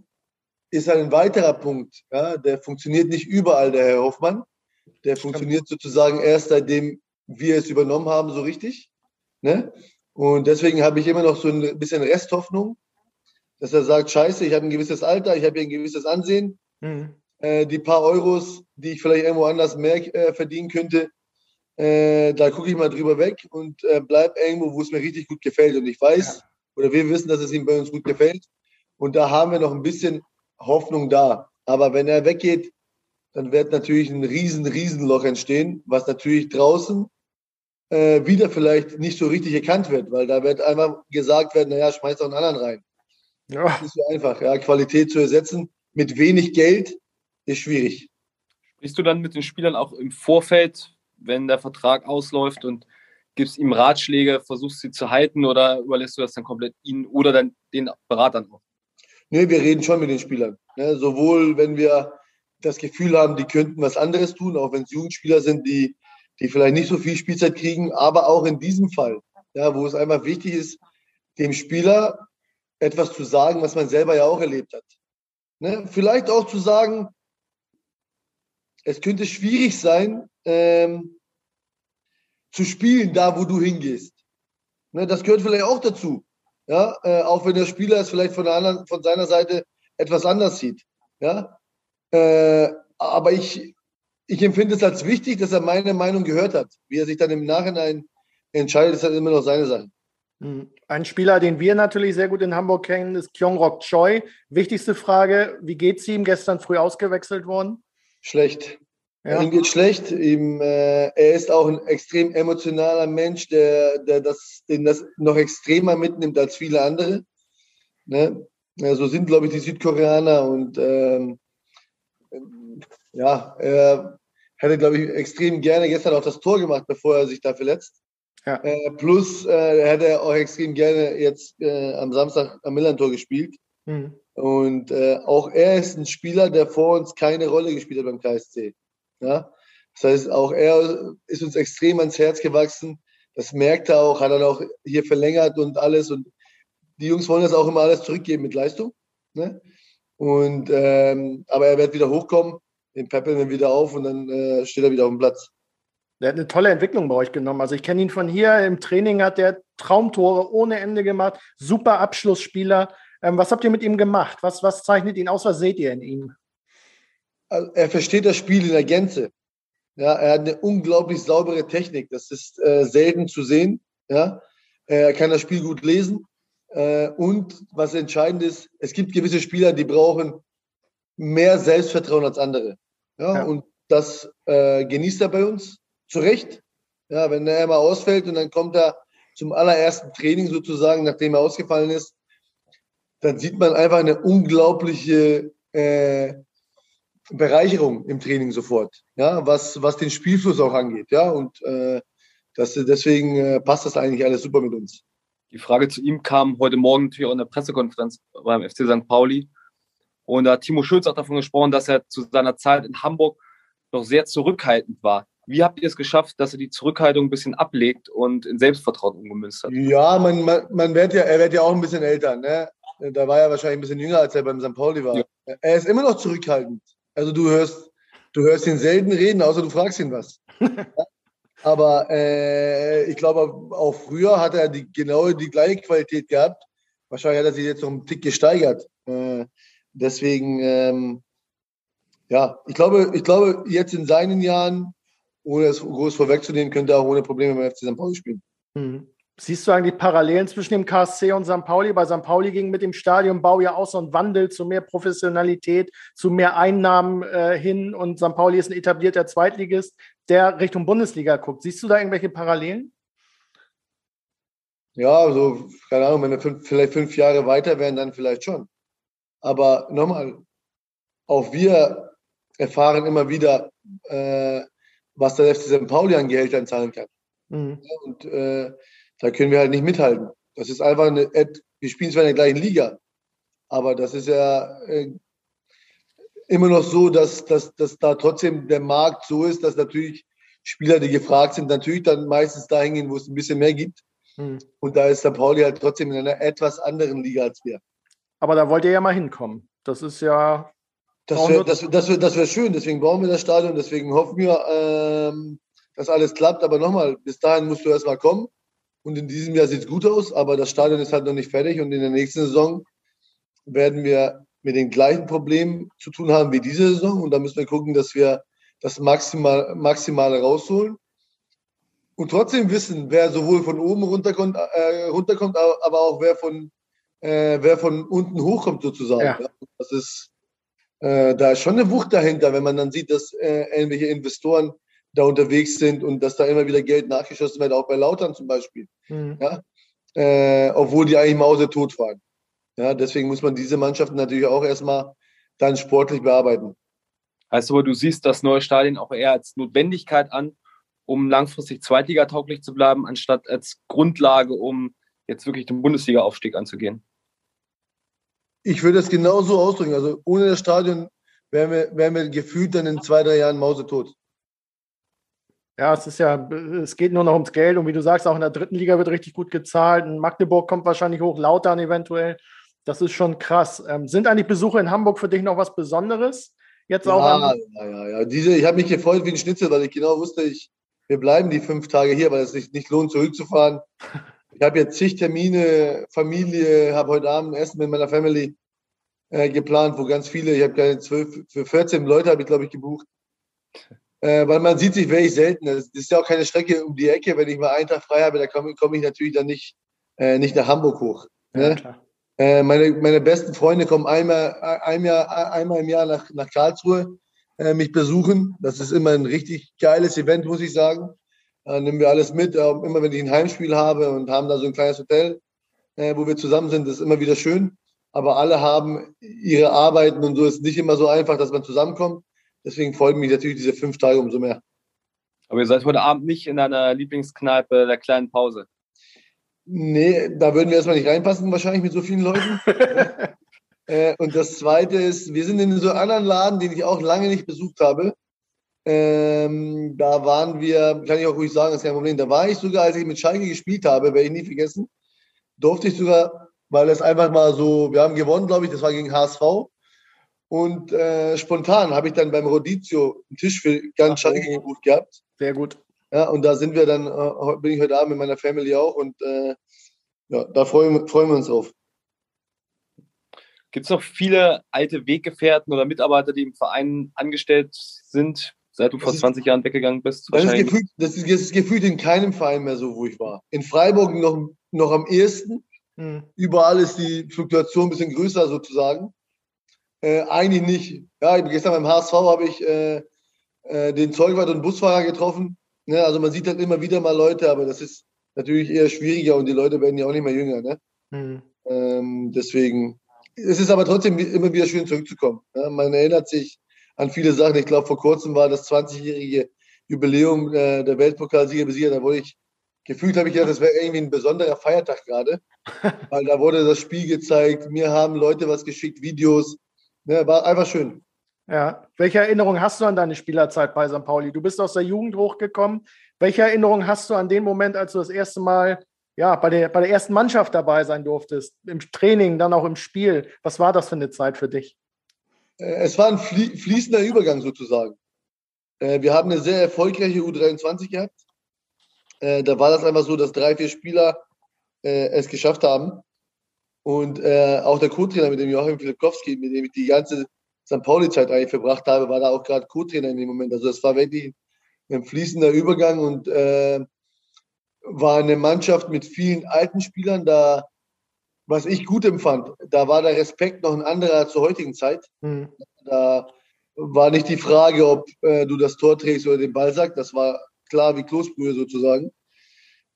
ist ein weiterer Punkt. Ja, der funktioniert nicht überall, der Herr Hoffmann. Der funktioniert sozusagen erst seitdem wir es übernommen haben, so richtig. Ne? Und deswegen habe ich immer noch so ein bisschen Resthoffnung, dass er sagt, scheiße, ich habe ein gewisses Alter, ich habe hier ein gewisses Ansehen. Mhm. Äh, die paar Euros, die ich vielleicht irgendwo anders mehr äh, verdienen könnte, äh, da gucke ich mal drüber weg und äh, bleib irgendwo, wo es mir richtig gut gefällt. Und ich weiß, ja. oder wir wissen, dass es ihm bei uns gut gefällt. Und da haben wir noch ein bisschen Hoffnung da. Aber wenn er weggeht, dann wird natürlich ein riesen, riesen Loch entstehen, was natürlich draußen äh, wieder vielleicht nicht so richtig erkannt wird, weil da wird einmal gesagt werden, naja, schmeiß doch einen anderen rein. Ja. Das ist so einfach. Ja, Qualität zu ersetzen mit wenig Geld ist schwierig. Sprichst du dann mit den Spielern auch im Vorfeld, wenn der Vertrag ausläuft und gibst ihm Ratschläge, versuchst sie zu halten oder überlässt du das dann komplett ihnen oder dann den Beratern auch? Nee, wir reden schon mit den Spielern. Ne? Sowohl wenn wir das Gefühl haben, die könnten was anderes tun, auch wenn es Jugendspieler sind, die, die vielleicht nicht so viel Spielzeit kriegen, aber auch in diesem Fall, ja, wo es einfach wichtig ist, dem Spieler etwas zu sagen, was man selber ja auch erlebt hat. Ne? Vielleicht auch zu sagen, es könnte schwierig sein, ähm, zu spielen, da wo du hingehst. Ne? Das gehört vielleicht auch dazu. Ja? Äh, auch wenn der Spieler es vielleicht von, der anderen, von seiner Seite etwas anders sieht. Ja? Äh, aber ich, ich empfinde es als wichtig, dass er meine Meinung gehört hat. Wie er sich dann im Nachhinein entscheidet, ist halt immer noch seine Sache. Hm. Ein Spieler, den wir natürlich sehr gut in Hamburg kennen, ist Kyongrok Choi. Wichtigste Frage: Wie geht es ihm? Gestern früh ausgewechselt worden? Schlecht. Ja. Ihm geht schlecht. Ihm, äh, er ist auch ein extrem emotionaler Mensch, der, der das, den das noch extremer mitnimmt als viele andere. Ne? Ja, so sind, glaube ich, die Südkoreaner. Und ähm, ja, er hätte, glaube ich, extrem gerne gestern auch das Tor gemacht, bevor er sich da verletzt. Ja. Äh, plus äh, hätte er auch extrem gerne jetzt äh, am Samstag am Millantor gespielt. Mhm. Und äh, auch er ist ein Spieler, der vor uns keine Rolle gespielt hat beim KSC. Ja? Das heißt, auch er ist uns extrem ans Herz gewachsen. Das merkt er auch, hat er auch hier verlängert und alles. Und die Jungs wollen das auch immer alles zurückgeben mit Leistung. Ne? Und, ähm, aber er wird wieder hochkommen, den peppeln wir wieder auf und dann äh, steht er wieder auf dem Platz. Der hat eine tolle Entwicklung bei euch genommen. Also ich kenne ihn von hier. Im Training hat der Traumtore ohne Ende gemacht. Super Abschlussspieler. Ähm, was habt ihr mit ihm gemacht? Was, was zeichnet ihn aus? Was seht ihr in ihm? Also er versteht das Spiel in der Gänze. Ja, er hat eine unglaublich saubere Technik. Das ist äh, selten zu sehen. Ja, er kann das Spiel gut lesen. Äh, und was entscheidend ist, es gibt gewisse Spieler, die brauchen mehr Selbstvertrauen als andere. Ja, ja. und das äh, genießt er bei uns zu Recht. Ja, wenn er mal ausfällt und dann kommt er zum allerersten Training sozusagen, nachdem er ausgefallen ist, dann sieht man einfach eine unglaubliche äh, Bereicherung im Training sofort, ja, was, was den Spielfluss auch angeht, ja, und äh, das, deswegen äh, passt das eigentlich alles super mit uns. Die Frage zu ihm kam heute Morgen natürlich auch in der Pressekonferenz beim FC St. Pauli. Und da hat Timo Schulz auch davon gesprochen, dass er zu seiner Zeit in Hamburg noch sehr zurückhaltend war. Wie habt ihr es geschafft, dass er die Zurückhaltung ein bisschen ablegt und in Selbstvertrauen umgemünzt hat? Ja, man, man, man wird ja, er wird ja auch ein bisschen älter. Ne? Da war er wahrscheinlich ein bisschen jünger, als er beim St. Pauli war. Ja. Er ist immer noch zurückhaltend. Also du hörst, du hörst ihn selten reden, außer du fragst ihn was. *laughs* Aber äh, ich glaube, auch früher hat er die, genau die gleiche Qualität gehabt. Wahrscheinlich hat er sich jetzt noch einen Tick gesteigert. Äh, deswegen, ähm, ja, ich glaube, ich glaube, jetzt in seinen Jahren, ohne es groß vorwegzunehmen, könnte er auch ohne Probleme beim FC St. Pauli spielen. Mhm. Siehst du eigentlich Parallelen zwischen dem KSC und St. Pauli? Bei St. Pauli ging mit dem Stadionbau ja auch so ein Wandel zu mehr Professionalität, zu mehr Einnahmen äh, hin und St. Pauli ist ein etablierter Zweitligist, der Richtung Bundesliga guckt. Siehst du da irgendwelche Parallelen? Ja, also, keine Ahnung, wenn wir fünf, vielleicht fünf Jahre weiter wären, dann vielleicht schon. Aber nochmal, auch wir erfahren immer wieder, äh, was der FC St. Pauli an Gehältern zahlen kann. Mhm. Und äh, da können wir halt nicht mithalten. Das ist einfach eine, wir spielen zwar in der gleichen Liga, aber das ist ja äh, immer noch so, dass, dass, dass da trotzdem der Markt so ist, dass natürlich Spieler, die gefragt sind, natürlich dann meistens dahin gehen, wo es ein bisschen mehr gibt. Hm. Und da ist der Pauli halt trotzdem in einer etwas anderen Liga als wir. Aber da wollt ihr ja mal hinkommen. Das ist ja. Das wäre das, das wär, das wär schön, deswegen bauen wir das Stadion, deswegen hoffen wir, ähm, dass alles klappt. Aber nochmal, bis dahin musst du erstmal kommen. Und in diesem Jahr sieht es gut aus, aber das Stadion ist halt noch nicht fertig. Und in der nächsten Saison werden wir mit den gleichen Problemen zu tun haben wie diese Saison. Und da müssen wir gucken, dass wir das maximal, Maximale rausholen. Und trotzdem wissen, wer sowohl von oben runterkommt, äh, runterkommt aber auch wer von, äh, wer von unten hochkommt sozusagen. Ja. Das ist, äh, da ist schon eine Wucht dahinter, wenn man dann sieht, dass äh, irgendwelche Investoren da unterwegs sind und dass da immer wieder Geld nachgeschossen wird, auch bei Lautern zum Beispiel. Mhm. Ja? Äh, obwohl die eigentlich mausetot waren. Ja, deswegen muss man diese Mannschaften natürlich auch erstmal dann sportlich bearbeiten. Heißt aber, du siehst das neue Stadion auch eher als Notwendigkeit an, um langfristig zweitligatauglich zu bleiben, anstatt als Grundlage, um jetzt wirklich den Bundesliga-Aufstieg anzugehen? Ich würde es genauso ausdrücken. Also ohne das Stadion wären wir, wären wir gefühlt dann in zwei, drei Jahren mausetot. Ja, es ist ja, es geht nur noch ums Geld und wie du sagst, auch in der dritten Liga wird richtig gut gezahlt. In Magdeburg kommt wahrscheinlich hoch, Lautern eventuell. Das ist schon krass. Ähm, sind eigentlich Besuche in Hamburg für dich noch was Besonderes? Jetzt auch ja, ja, ja, ja. Diese, ich habe mich gefreut wie ein Schnitzel, weil ich genau wusste, ich, wir bleiben die fünf Tage hier, weil es sich nicht lohnt, zurückzufahren. Ich habe jetzt zig Termine, Familie, habe heute Abend ein Essen mit meiner Family äh, geplant, wo ganz viele, ich habe keine zwölf, für 14 Leute habe ich, glaube ich, gebucht äh, weil man sieht sich wirklich selten. Das ist ja auch keine Strecke um die Ecke. Wenn ich mal einen Tag frei habe, da komme komm ich natürlich dann nicht, äh, nicht nach Hamburg hoch. Ne? Ja, äh, meine, meine besten Freunde kommen einmal, ein Jahr, einmal im Jahr nach, nach Karlsruhe äh, mich besuchen. Das ist immer ein richtig geiles Event, muss ich sagen. Da nehmen wir alles mit, immer wenn ich ein Heimspiel habe und haben da so ein kleines Hotel, äh, wo wir zusammen sind, das ist immer wieder schön. Aber alle haben ihre Arbeiten und so ist nicht immer so einfach, dass man zusammenkommt. Deswegen folgen mich natürlich diese fünf Tage umso mehr. Aber ihr seid heute Abend nicht in deiner Lieblingskneipe der kleinen Pause. Nee, da würden wir erstmal nicht reinpassen, wahrscheinlich mit so vielen Leuten. *laughs* äh, und das Zweite ist, wir sind in so einem anderen Laden, den ich auch lange nicht besucht habe. Ähm, da waren wir, kann ich auch ruhig sagen, ist kein Problem. Da war ich sogar, als ich mit Schalke gespielt habe, werde ich nie vergessen, durfte ich sogar, weil es einfach mal so, wir haben gewonnen, glaube ich, das war gegen HSV. Und äh, spontan habe ich dann beim Rodizio einen Tisch für ganz Schalke gebucht gehabt. Sehr gut. Ja, und da sind wir dann, äh, bin ich heute Abend mit meiner Family auch und äh, ja, da freuen, freuen wir uns drauf. Gibt es noch viele alte Weggefährten oder Mitarbeiter, die im Verein angestellt sind, seit du vor ist, 20 Jahren weggegangen bist? Das ist, gefühlt, das, ist, das ist, gefühlt, in keinem Verein mehr so, wo ich war. In Freiburg noch, noch am ehesten. Hm. Überall ist die Fluktuation ein bisschen größer sozusagen. Äh, eigentlich nicht. Ja, gestern beim HSV habe ich äh, äh, den Zeugwart und Busfahrer getroffen. Ne? Also man sieht halt immer wieder mal Leute, aber das ist natürlich eher schwieriger und die Leute werden ja auch nicht mehr jünger. Ne? Mhm. Ähm, deswegen, es ist aber trotzdem immer wieder schön zurückzukommen. Ja? Man erinnert sich an viele Sachen. Ich glaube, vor kurzem war das 20-jährige Jubiläum äh, der Weltpokalsieger besiegt. Da wurde ich, gefühlt habe ich ja, das wäre irgendwie ein besonderer Feiertag gerade, *laughs* weil da wurde das Spiel gezeigt. Mir haben Leute was geschickt, Videos. Ne? War einfach schön. Ja. Welche Erinnerung hast du an deine Spielerzeit bei St. Pauli? Du bist aus der Jugend hochgekommen. Welche Erinnerung hast du an den Moment, als du das erste Mal ja, bei, der, bei der ersten Mannschaft dabei sein durftest? Im Training, dann auch im Spiel. Was war das für eine Zeit für dich? Äh, es war ein fließender Übergang sozusagen. Äh, wir haben eine sehr erfolgreiche U23 gehabt. Äh, da war das einfach so, dass drei, vier Spieler es geschafft haben. Und auch der Co-Trainer mit dem Joachim Filipkowski, mit dem ich die ganze St. Pauli-Zeit eigentlich verbracht habe, war da auch gerade Co-Trainer in dem Moment. Also es war wirklich ein fließender Übergang und äh, war eine Mannschaft mit vielen alten Spielern. Da, was ich gut empfand, da war der Respekt noch ein anderer zur heutigen Zeit. Mhm. Da war nicht die Frage, ob äh, du das Tor trägst oder den Ball sagst. Das war klar wie Kloßbrühe sozusagen.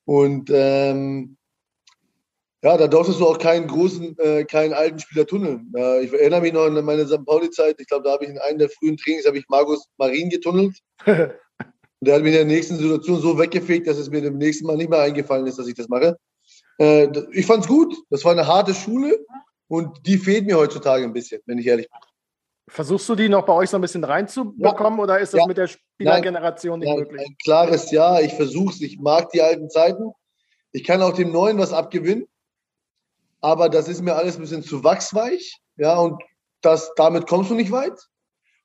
Und ähm, ja, da durftest du auch keinen großen, äh, keinen alten Spieler tunneln. Äh, ich erinnere mich noch an meine St. Pauli-Zeit. Ich glaube, da habe ich in einem der frühen Trainings habe ich Markus Marin getunnelt. *laughs* Und der hat mich in der nächsten Situation so weggefegt, dass es mir dem nächsten Mal nicht mehr eingefallen ist, dass ich das mache. Äh, ich fand es gut. Das war eine harte Schule und die fehlt mir heutzutage ein bisschen, wenn ich ehrlich bin. Versuchst du die noch bei euch so ein bisschen reinzubekommen ja. oder ist das ja. mit der Spielergeneration nicht Nein, möglich? Ein klares Ja. Ich versuche es. Ich mag die alten Zeiten. Ich kann auch dem Neuen was abgewinnen aber das ist mir alles ein bisschen zu wachsweich, ja, und das, damit kommst du nicht weit.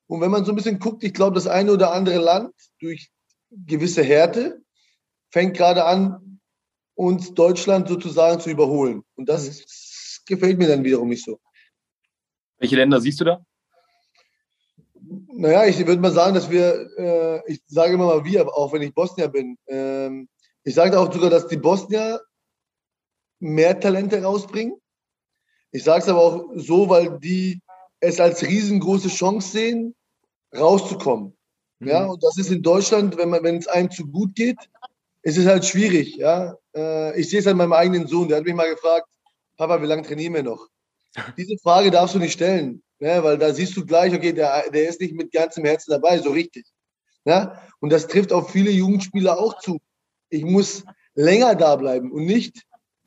Und wenn man so ein bisschen guckt, ich glaube, das eine oder andere Land durch gewisse Härte fängt gerade an, uns Deutschland sozusagen zu überholen. Und das mhm. gefällt mir dann wiederum nicht so. Welche Länder siehst du da? Naja, ich würde mal sagen, dass wir, äh, ich sage immer mal wir, auch wenn ich Bosnier bin, ähm, ich sage auch sogar, dass die Bosnier mehr Talente rausbringen. Ich sage es aber auch so, weil die es als riesengroße Chance sehen, rauszukommen. Mhm. Ja, und das ist in Deutschland, wenn man, wenn es einem zu gut geht, ist es halt schwierig. Ja, äh, ich sehe es an meinem eigenen Sohn. Der hat mich mal gefragt, Papa, wie lange trainieren wir noch? *laughs* Diese Frage darfst du nicht stellen, ne? weil da siehst du gleich, okay, der, der ist nicht mit ganzem Herzen dabei, so richtig. Ja? Und das trifft auf viele Jugendspieler auch zu. Ich muss länger da bleiben und nicht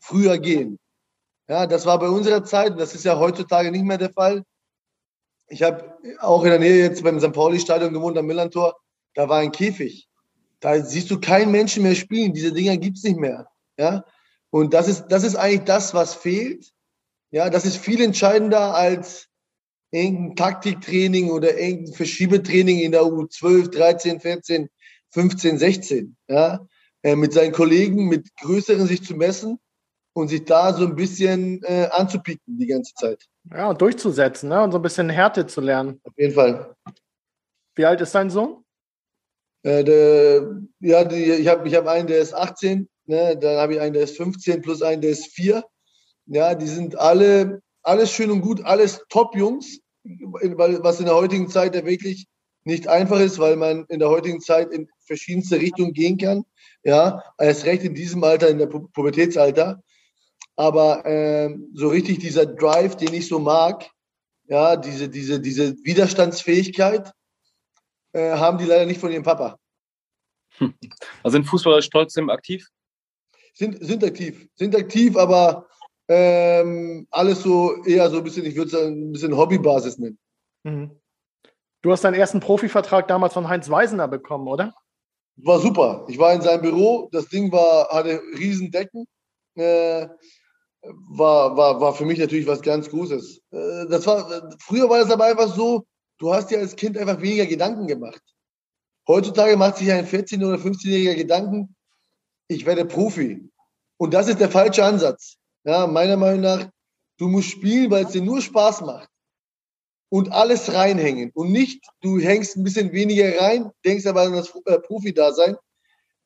früher gehen. Ja, das war bei unserer Zeit, das ist ja heutzutage nicht mehr der Fall. Ich habe auch in der Nähe jetzt beim St. Pauli-Stadion gewohnt, am Millantor, da war ein Käfig. Da siehst du keinen Menschen mehr spielen. Diese Dinger gibt es nicht mehr. Ja? Und das ist, das ist eigentlich das, was fehlt. Ja, das ist viel entscheidender als irgendein Taktiktraining oder irgendein Verschiebetraining in der U12, 13, 14, 15, 16. Ja? Äh, mit seinen Kollegen, mit Größeren sich zu messen und sich da so ein bisschen äh, anzupicken die ganze Zeit. Ja, und durchzusetzen ne? und so ein bisschen Härte zu lernen. Auf jeden Fall. Wie alt ist dein Sohn? Äh, der, ja, die, ich habe ich hab einen, der ist 18, ne? dann habe ich einen, der ist 15, plus einen, der ist 4. Ja, die sind alle, alles schön und gut, alles Top-Jungs, was in der heutigen Zeit ja wirklich nicht einfach ist, weil man in der heutigen Zeit in verschiedenste Richtungen gehen kann. Ja, erst recht in diesem Alter, in der Pu Pubertätsalter. Aber äh, so richtig dieser Drive, den ich so mag, ja, diese, diese, diese Widerstandsfähigkeit, äh, haben die leider nicht von ihrem Papa. Also sind Fußballer trotzdem aktiv? Sind, sind aktiv, sind aktiv, aber ähm, alles so eher so ein bisschen, ich würde es ein bisschen Hobbybasis nennen. Mhm. Du hast deinen ersten Profivertrag damals von Heinz Weisener bekommen, oder? War super. Ich war in seinem Büro, das Ding war, hatte riesen Decken. Äh, war, war, war für mich natürlich was ganz Großes. Äh, das war, früher war das aber einfach so, du hast dir als Kind einfach weniger Gedanken gemacht. Heutzutage macht sich ein 14- oder 15-Jähriger Gedanken, ich werde Profi. Und das ist der falsche Ansatz. Ja, meiner Meinung nach Du musst spielen, weil es dir nur Spaß macht. Und alles reinhängen. Und nicht, du hängst ein bisschen weniger rein, denkst aber an das äh, Profi-Dasein.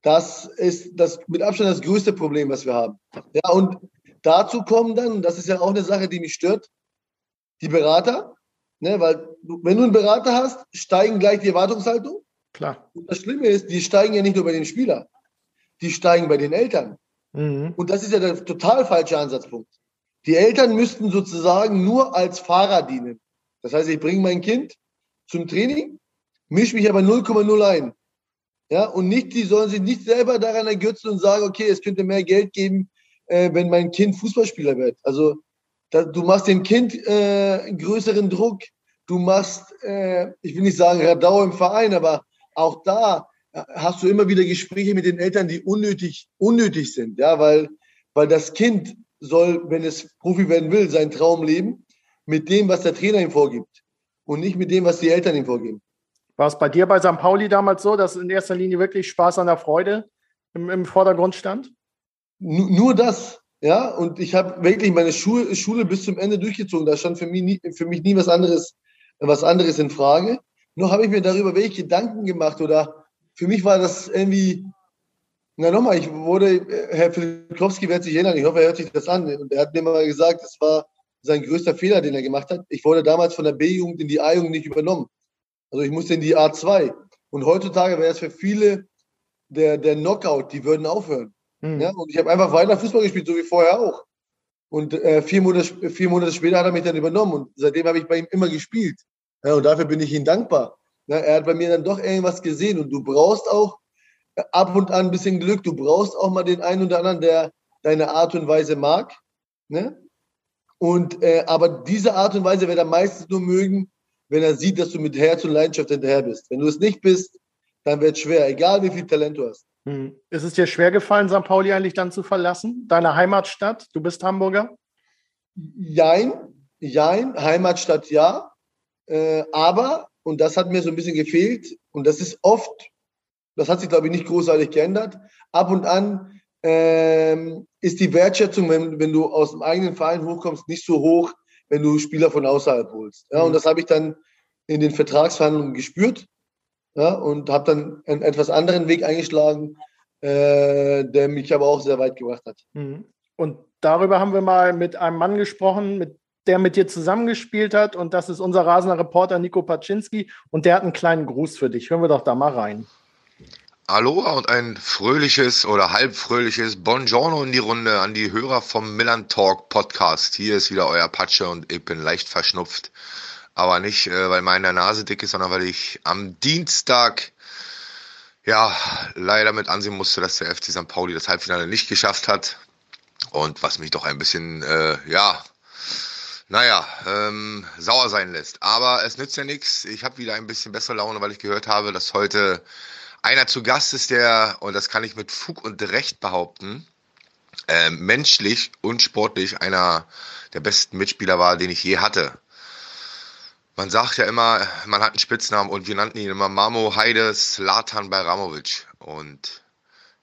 Das ist das mit Abstand das größte Problem, was wir haben. Ja, und dazu kommen dann, das ist ja auch eine Sache, die mich stört, die Berater. Ne, weil wenn du einen Berater hast, steigen gleich die Erwartungshaltung. Klar. Und das Schlimme ist, die steigen ja nicht nur bei den Spielern, die steigen bei den Eltern. Mhm. Und das ist ja der total falsche Ansatzpunkt. Die Eltern müssten sozusagen nur als Fahrer dienen. Das heißt, ich bringe mein Kind zum Training, mische mich aber 0,0 ein. Ja, und nicht, die sollen sich nicht selber daran ergötzen und sagen, okay, es könnte mehr Geld geben, äh, wenn mein Kind Fußballspieler wird. Also da, du machst dem Kind äh, größeren Druck. Du machst, äh, ich will nicht sagen Radau im Verein, aber auch da äh, hast du immer wieder Gespräche mit den Eltern, die unnötig, unnötig sind. Ja, weil, weil das Kind soll, wenn es Profi werden will, seinen Traum leben mit dem, was der Trainer ihm vorgibt und nicht mit dem, was die Eltern ihm vorgeben. War es bei dir bei St. Pauli damals so, dass in erster Linie wirklich Spaß an der Freude im, im Vordergrund stand? Nur das, ja. Und ich habe wirklich meine Schule, Schule bis zum Ende durchgezogen. Da stand für mich nie, für mich nie was anderes, was anderes in Frage. Nur habe ich mir darüber welche Gedanken gemacht oder für mich war das irgendwie, na nochmal, ich wurde, Herr Filipkowski wird sich erinnern, ich hoffe, er hört sich das an. Und er hat mir mal gesagt, das war sein größter Fehler, den er gemacht hat. Ich wurde damals von der B-Jugend in die A-Jugend nicht übernommen. Also ich musste in die A2. Und heutzutage wäre es für viele der, der Knockout, die würden aufhören. Mhm. Ja, und ich habe einfach weiter Fußball gespielt, so wie vorher auch. Und äh, vier, Monate, vier Monate später hat er mich dann übernommen und seitdem habe ich bei ihm immer gespielt. Ja, und dafür bin ich ihm dankbar. Ja, er hat bei mir dann doch irgendwas gesehen und du brauchst auch ab und an ein bisschen Glück. Du brauchst auch mal den einen oder anderen, der deine Art und Weise mag. Ne? Und, äh, aber diese Art und Weise wird er meistens nur mögen, wenn er sieht, dass du mit Herz und Leidenschaft hinterher bist. Wenn du es nicht bist, dann wird es schwer, egal wie viel Talent du hast. Hm. Ist es dir schwer gefallen, St. Pauli eigentlich dann zu verlassen? Deine Heimatstadt? Du bist Hamburger? Jein, jein, Heimatstadt ja. Äh, aber, und das hat mir so ein bisschen gefehlt, und das ist oft, das hat sich, glaube ich, nicht großartig geändert, ab und an ähm, ist die Wertschätzung, wenn, wenn du aus dem eigenen Verein hochkommst, nicht so hoch, wenn du Spieler von außerhalb holst. Ja, mhm. Und das habe ich dann in den Vertragsverhandlungen gespürt ja, und habe dann einen etwas anderen Weg eingeschlagen, äh, der mich aber auch sehr weit gebracht hat. Mhm. Und darüber haben wir mal mit einem Mann gesprochen, mit, der mit dir zusammengespielt hat. Und das ist unser rasender Reporter Nico Paczynski. Und der hat einen kleinen Gruß für dich. Hören wir doch da mal rein. Aloha und ein fröhliches oder halbfröhliches Buongiorno in die Runde an die Hörer vom Milan Talk Podcast. Hier ist wieder euer Patsche und ich bin leicht verschnupft. Aber nicht, äh, weil meine Nase dick ist, sondern weil ich am Dienstag ja leider mit ansehen musste, dass der FC St. Pauli das Halbfinale nicht geschafft hat. Und was mich doch ein bisschen, äh, ja, naja, ähm, sauer sein lässt. Aber es nützt ja nichts. Ich habe wieder ein bisschen bessere Laune, weil ich gehört habe, dass heute einer zu Gast ist, der, und das kann ich mit Fug und Recht behaupten, äh, menschlich und sportlich einer der besten Mitspieler war, den ich je hatte. Man sagt ja immer, man hat einen Spitznamen und wir nannten ihn immer Mamo Heide Slatan Bajramovic. Und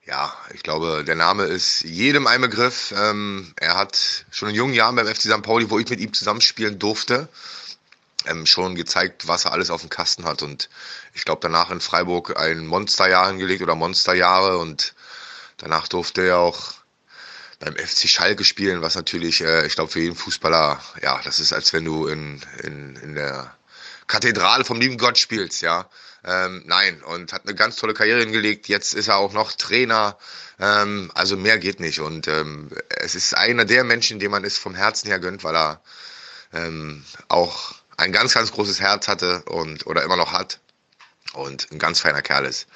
ja, ich glaube, der Name ist jedem ein Begriff. Ähm, er hat schon in jungen Jahren beim FC St. Pauli, wo ich mit ihm zusammenspielen durfte, ähm, schon gezeigt, was er alles auf dem Kasten hat. Und ich glaube, danach in Freiburg ein Monsterjahr hingelegt oder Monsterjahre. Und danach durfte er auch beim FC Schalke spielen, was natürlich, äh, ich glaube, für jeden Fußballer, ja, das ist, als wenn du in, in, in der Kathedrale vom lieben Gott spielst, ja. Ähm, nein, und hat eine ganz tolle Karriere hingelegt. Jetzt ist er auch noch Trainer. Ähm, also mehr geht nicht. Und ähm, es ist einer der Menschen, dem man es vom Herzen her gönnt, weil er ähm, auch ein ganz, ganz großes Herz hatte und oder immer noch hat und ein ganz feiner Kerl ist.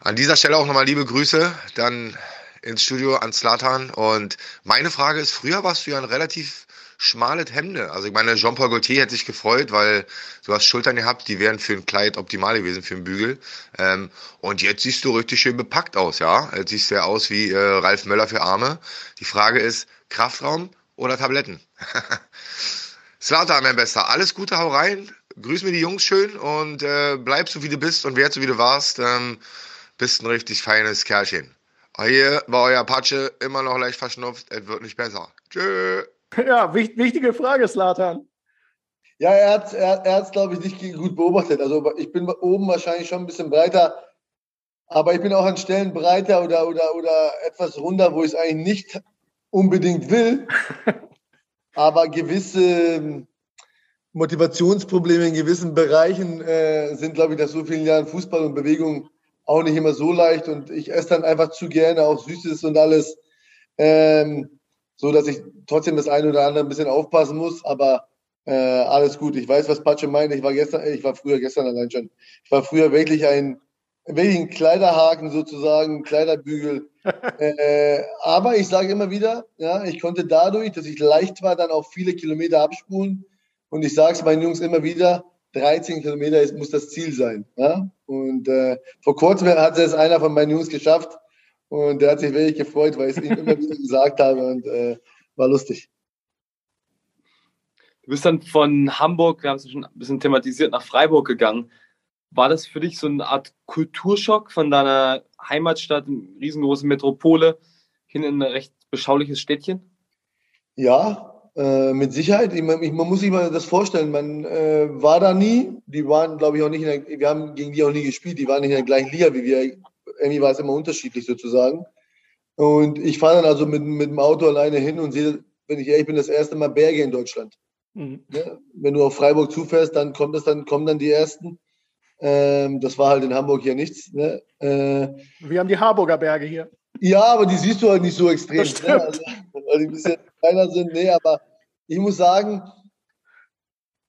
An dieser Stelle auch nochmal liebe Grüße dann ins Studio an Slatan. Und meine Frage ist, früher warst du ja ein relativ schmales Hemde. Also ich meine, Jean-Paul Gaultier hätte sich gefreut, weil du hast Schultern gehabt, die wären für ein Kleid optimal gewesen, für einen Bügel. Ähm, und jetzt siehst du richtig schön bepackt aus, ja. Jetzt siehst du ja aus wie äh, Ralf Möller für Arme. Die Frage ist, Kraftraum oder Tabletten? *laughs* Slatan, mein Bester, alles Gute, hau rein. Grüß mir die Jungs schön und äh, bleib so wie du bist und werd so wie du warst. Ähm, bist ein richtig feines Kerlchen. Hier war euer Apache immer noch leicht verschnupft. Es wird nicht besser. Tschö. Ja, wichtige Frage, Slatan. Ja, er hat es, er, er glaube ich, nicht gut beobachtet. Also ich bin oben wahrscheinlich schon ein bisschen breiter, aber ich bin auch an Stellen breiter oder, oder, oder etwas runder, wo ich es eigentlich nicht unbedingt will. *laughs* aber gewisse Motivationsprobleme in gewissen Bereichen äh, sind, glaube ich, nach so vielen Jahren Fußball und Bewegung auch nicht immer so leicht. Und ich esse dann einfach zu gerne auch Süßes und alles. Ähm, so dass ich trotzdem das eine oder andere ein bisschen aufpassen muss, aber äh, alles gut. Ich weiß, was Patsche meint. Ich war gestern, ich war früher gestern allein schon. Ich war früher wirklich ein, wirklich ein Kleiderhaken sozusagen, Kleiderbügel. *laughs* äh, aber ich sage immer wieder, ja, ich konnte dadurch, dass ich leicht war, dann auch viele Kilometer abspulen. Und ich sage es meinen Jungs immer wieder, 13 Kilometer ist, muss das Ziel sein. Ja? Und äh, vor kurzem hat es einer von meinen Jungs geschafft, und der hat sich wirklich gefreut, weil ich es ihm immer wieder gesagt habe und äh, war lustig. Du bist dann von Hamburg, wir haben es schon ein bisschen thematisiert, nach Freiburg gegangen. War das für dich so eine Art Kulturschock von deiner Heimatstadt, riesengroßen Metropole, hin in ein recht beschauliches Städtchen? Ja, äh, mit Sicherheit. Ich, ich, man muss sich mal das vorstellen. Man äh, war da nie. Die waren, glaube ich, auch nicht in der, wir haben gegen die auch nie gespielt. Die waren nicht in der gleichen Liga wie wir irgendwie war es immer unterschiedlich sozusagen. Und ich fahre dann also mit, mit dem Auto alleine hin und sehe, wenn ich ehrlich bin, das erste Mal Berge in Deutschland. Mhm. Ja, wenn du auf Freiburg zufährst, dann kommt es dann, kommen dann die ersten. Ähm, das war halt in Hamburg hier nichts. Ne? Äh, Wir haben die Harburger Berge hier. Ja, aber die siehst du halt nicht so extrem. Ne? Also, weil die ein bisschen kleiner sind. Nee, aber ich muss sagen,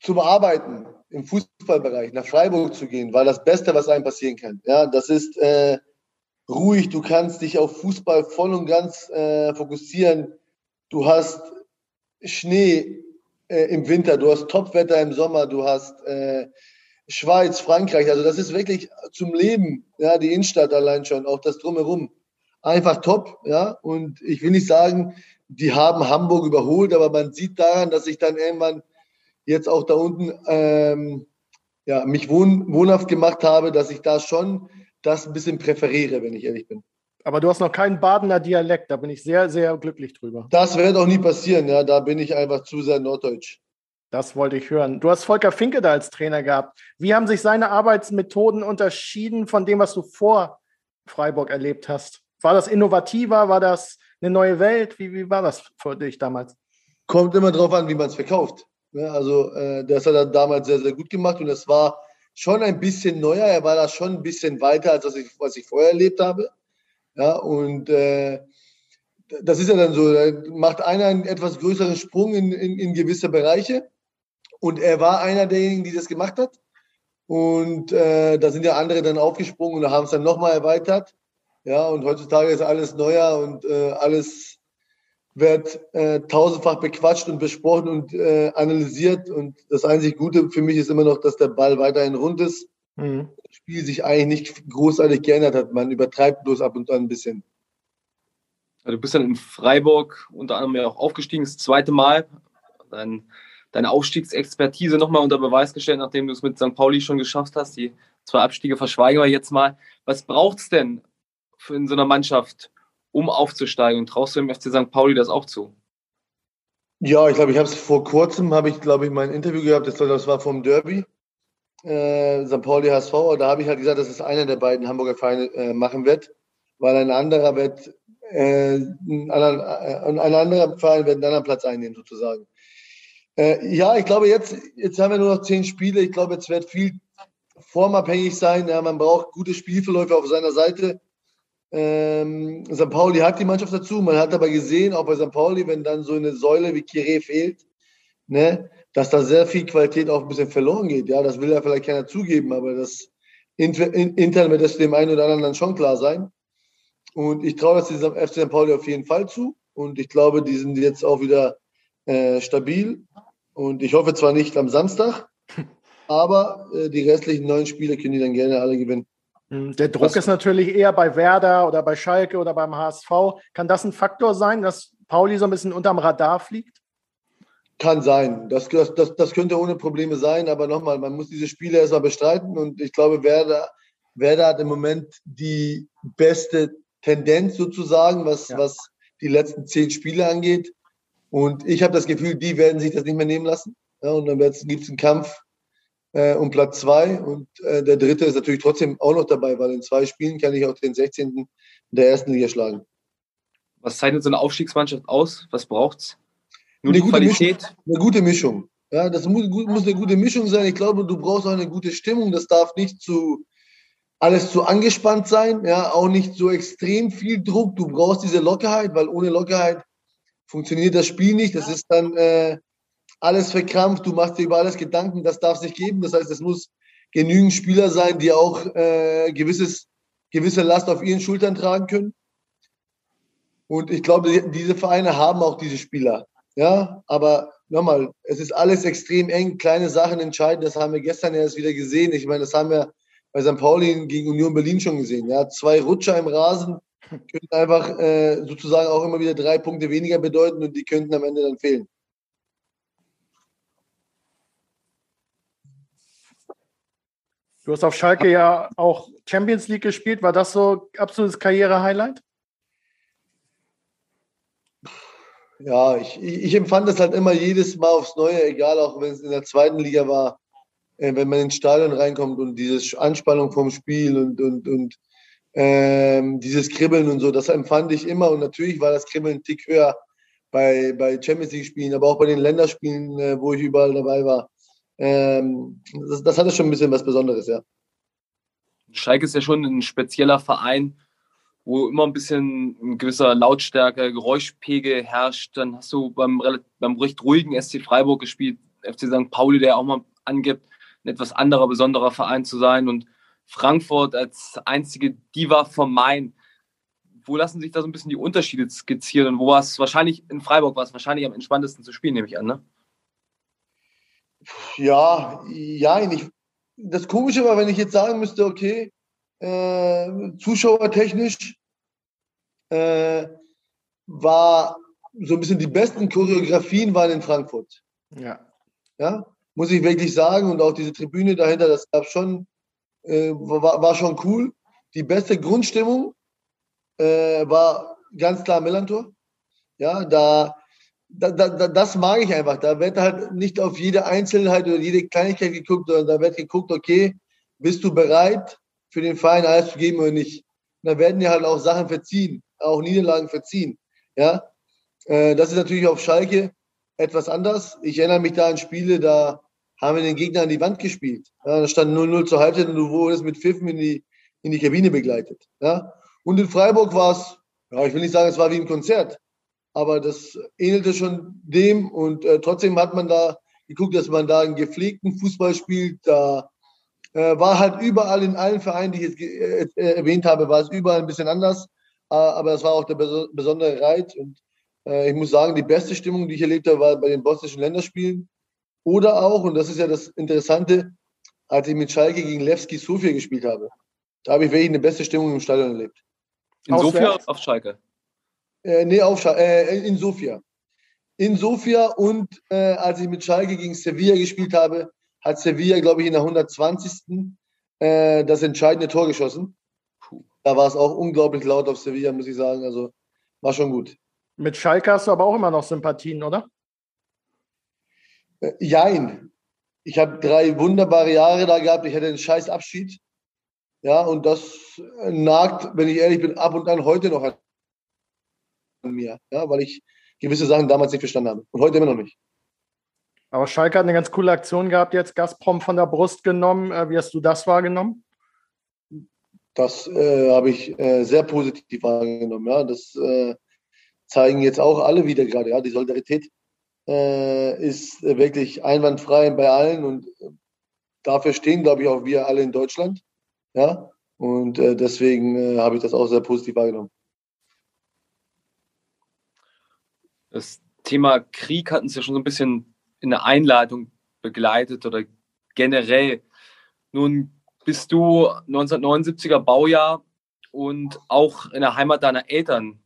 zum Arbeiten im Fußballbereich nach Freiburg zu gehen, war das Beste, was einem passieren kann. Ja, das ist äh, ruhig, du kannst dich auf Fußball voll und ganz äh, fokussieren. Du hast Schnee äh, im Winter, du hast Topwetter im Sommer, du hast äh, Schweiz, Frankreich. Also das ist wirklich zum Leben, ja, die Innenstadt allein schon, auch das drumherum. Einfach top, ja. Und ich will nicht sagen, die haben Hamburg überholt, aber man sieht daran, dass sich dann irgendwann jetzt auch da unten ähm, ja, mich wohn, wohnhaft gemacht habe, dass ich da schon das ein bisschen präferiere, wenn ich ehrlich bin. Aber du hast noch keinen Badener Dialekt, da bin ich sehr, sehr glücklich drüber. Das wird auch nie passieren, ja, da bin ich einfach zu sehr norddeutsch. Das wollte ich hören. Du hast Volker Finke da als Trainer gehabt. Wie haben sich seine Arbeitsmethoden unterschieden von dem, was du vor Freiburg erlebt hast? War das innovativer? War das eine neue Welt? Wie, wie war das für dich damals? Kommt immer drauf an, wie man es verkauft. Ne? Also äh, das hat er damals sehr, sehr gut gemacht und es war schon ein bisschen neuer. Er war da schon ein bisschen weiter, als was ich, was ich vorher erlebt habe. Ja, und äh, das ist ja dann so, da macht einer einen etwas größeren Sprung in, in, in gewisse Bereiche. Und er war einer derjenigen, die das gemacht hat. Und äh, da sind ja andere dann aufgesprungen und haben es dann nochmal erweitert. Ja, und heutzutage ist alles neuer und äh, alles wird äh, tausendfach bequatscht und besprochen und äh, analysiert. Und das einzig Gute für mich ist immer noch, dass der Ball weiterhin rund ist. Mhm. Das Spiel sich eigentlich nicht großartig geändert hat. Man übertreibt bloß ab und an ein bisschen. Du bist dann in Freiburg unter anderem ja auch aufgestiegen, das zweite Mal. Dein, deine Aufstiegsexpertise nochmal unter Beweis gestellt, nachdem du es mit St. Pauli schon geschafft hast. Die zwei Abstiege verschweigen wir jetzt mal. Was braucht es denn in so einer Mannschaft, um aufzusteigen. Und traust du dem FC St. Pauli das auch zu? Ja, ich glaube, ich habe es vor kurzem, habe ich, glaube ich, mein Interview gehabt, das, war vom Derby, äh, St. Pauli HSV, da habe ich halt gesagt, dass es einer der beiden Hamburger Vereine äh, machen wird, weil ein anderer wird, äh, äh, ein anderer Verein wird einen anderen Platz einnehmen, sozusagen. Äh, ja, ich glaube, jetzt, jetzt haben wir nur noch zehn Spiele. Ich glaube, jetzt wird viel formabhängig sein. Ja, man braucht gute Spielverläufe auf seiner Seite. Ähm, St. Pauli hat die Mannschaft dazu. Man hat aber gesehen, auch bei St. Pauli, wenn dann so eine Säule wie Kire fehlt, ne, dass da sehr viel Qualität auch ein bisschen verloren geht. Ja, das will ja vielleicht keiner zugeben, aber das intern wird das dem einen oder anderen dann schon klar sein. Und ich traue das diesem FC St. Pauli auf jeden Fall zu. Und ich glaube, die sind jetzt auch wieder äh, stabil. Und ich hoffe zwar nicht am Samstag, *laughs* aber äh, die restlichen neun Spiele können die dann gerne alle gewinnen. Hm, der Druck Was? ist natürlich eher bei Werder oder bei Schalke oder beim HSV. Kann das ein Faktor sein, dass Pauli so ein bisschen unterm Radar fliegt? Kann sein. Das, das, das, das könnte ohne Probleme sein, aber nochmal, man muss diese Spiele erstmal bestreiten und ich glaube, Werder, Werder hat im Moment die beste Tendenz sozusagen, was, ja. was die letzten zehn Spiele angeht. Und ich habe das Gefühl, die werden sich das nicht mehr nehmen lassen. Ja, und dann gibt es einen Kampf äh, um Platz zwei. Und äh, der dritte ist natürlich trotzdem auch noch dabei, weil in zwei Spielen kann ich auch den 16. in der ersten Liga schlagen. Was zeichnet so eine Aufstiegsmannschaft aus? Was braucht es? Nur eine die Qualität? Mischung, eine gute Mischung. Ja, das muss, muss, eine gute Mischung sein. Ich glaube, du brauchst auch eine gute Stimmung. Das darf nicht zu alles zu angespannt sein, ja, auch nicht so extrem viel Druck. Du brauchst diese Lockerheit, weil ohne Lockerheit funktioniert das Spiel nicht. Das ist dann äh, alles verkrampft, du machst dir über alles Gedanken, das darf es nicht geben. Das heißt, es muss genügend Spieler sein, die auch äh, gewisses, gewisse Last auf ihren Schultern tragen können. Und ich glaube, diese Vereine haben auch diese Spieler. Ja, aber nochmal, es ist alles extrem eng, kleine Sachen entscheiden. Das haben wir gestern erst wieder gesehen. Ich meine, das haben wir bei St. Pauli gegen Union Berlin schon gesehen. Ja, zwei Rutscher im Rasen können einfach äh, sozusagen auch immer wieder drei Punkte weniger bedeuten und die könnten am Ende dann fehlen. Du hast auf Schalke ja auch Champions League gespielt. War das so absolutes Karriere-Highlight? Ja, ich, ich, empfand das halt immer jedes Mal aufs Neue, egal auch wenn es in der zweiten Liga war, äh, wenn man ins Stadion reinkommt und diese Anspannung vom Spiel und, und, und ähm, dieses Kribbeln und so, das empfand ich immer. Und natürlich war das Kribbeln ein Tick höher bei, bei Champions League-Spielen, aber auch bei den Länderspielen, äh, wo ich überall dabei war ähm, das, das hatte schon ein bisschen was Besonderes, ja. Schalke ist ja schon ein spezieller Verein, wo immer ein bisschen ein gewisser Lautstärke, Geräuschpegel herrscht. Dann hast du beim, beim recht ruhigen SC Freiburg gespielt, FC St. Pauli, der auch mal angibt, ein etwas anderer, besonderer Verein zu sein. Und Frankfurt als einzige Diva vom Main. Wo lassen sich da so ein bisschen die Unterschiede skizzieren? Und wo war es wahrscheinlich in Freiburg, war es wahrscheinlich am entspanntesten zu spielen, nehme ich an, ne? Ja, ja, ich, das Komische war, wenn ich jetzt sagen müsste, okay, äh, zuschauertechnisch äh, war so ein bisschen die besten Choreografien waren in Frankfurt. Ja. Ja, muss ich wirklich sagen. Und auch diese Tribüne dahinter, das gab schon, äh, war, war schon cool. Die beste Grundstimmung äh, war ganz klar Millantor. Ja, da da, da, das mag ich einfach. Da wird halt nicht auf jede Einzelheit oder jede Kleinigkeit geguckt, sondern da wird geguckt, okay, bist du bereit, für den Verein alles zu geben oder nicht? Und da werden ja halt auch Sachen verziehen, auch Niederlagen verziehen. Ja, äh, das ist natürlich auf Schalke etwas anders. Ich erinnere mich da an Spiele, da haben wir den Gegner an die Wand gespielt. Ja, da stand 0-0 zur Halbzeit und du wurdest mit Pfiffen in die, in die Kabine begleitet. Ja, und in Freiburg war es, ja, ich will nicht sagen, es war wie ein Konzert aber das ähnelte schon dem und äh, trotzdem hat man da geguckt, dass man da einen gepflegten Fußball spielt. Da äh, war halt überall in allen Vereinen, die ich jetzt äh, erwähnt habe, war es überall ein bisschen anders, äh, aber das war auch der bes besondere Reiz und äh, ich muss sagen, die beste Stimmung, die ich erlebt habe, war bei den bosnischen Länderspielen oder auch, und das ist ja das Interessante, als ich mit Schalke gegen Levski Sofia gespielt habe. Da habe ich wirklich eine beste Stimmung im Stadion erlebt. In Sofia auf Schalke? Äh, nee, auf äh, in Sofia. In Sofia und äh, als ich mit Schalke gegen Sevilla gespielt habe, hat Sevilla, glaube ich, in der 120. Äh, das entscheidende Tor geschossen. Da war es auch unglaublich laut auf Sevilla, muss ich sagen. Also war schon gut. Mit Schalke hast du aber auch immer noch Sympathien, oder? Äh, jein. Ich habe drei wunderbare Jahre da gehabt. Ich hatte einen scheiß Abschied. Ja, und das nagt, wenn ich ehrlich bin, ab und an heute noch an mir, ja, weil ich gewisse Sachen damals nicht verstanden habe und heute immer noch nicht. Aber Schalke hat eine ganz coole Aktion gehabt, jetzt Gazprom von der Brust genommen. Äh, wie hast du das wahrgenommen? Das äh, habe ich äh, sehr positiv wahrgenommen. Ja. Das äh, zeigen jetzt auch alle wieder gerade. Ja. Die Solidarität äh, ist wirklich einwandfrei bei allen und dafür stehen, glaube ich, auch wir alle in Deutschland. Ja. Und äh, deswegen habe ich das auch sehr positiv wahrgenommen. Das Thema Krieg hat uns ja schon so ein bisschen in der Einleitung begleitet oder generell. Nun bist du 1979er Baujahr und auch in der Heimat deiner Eltern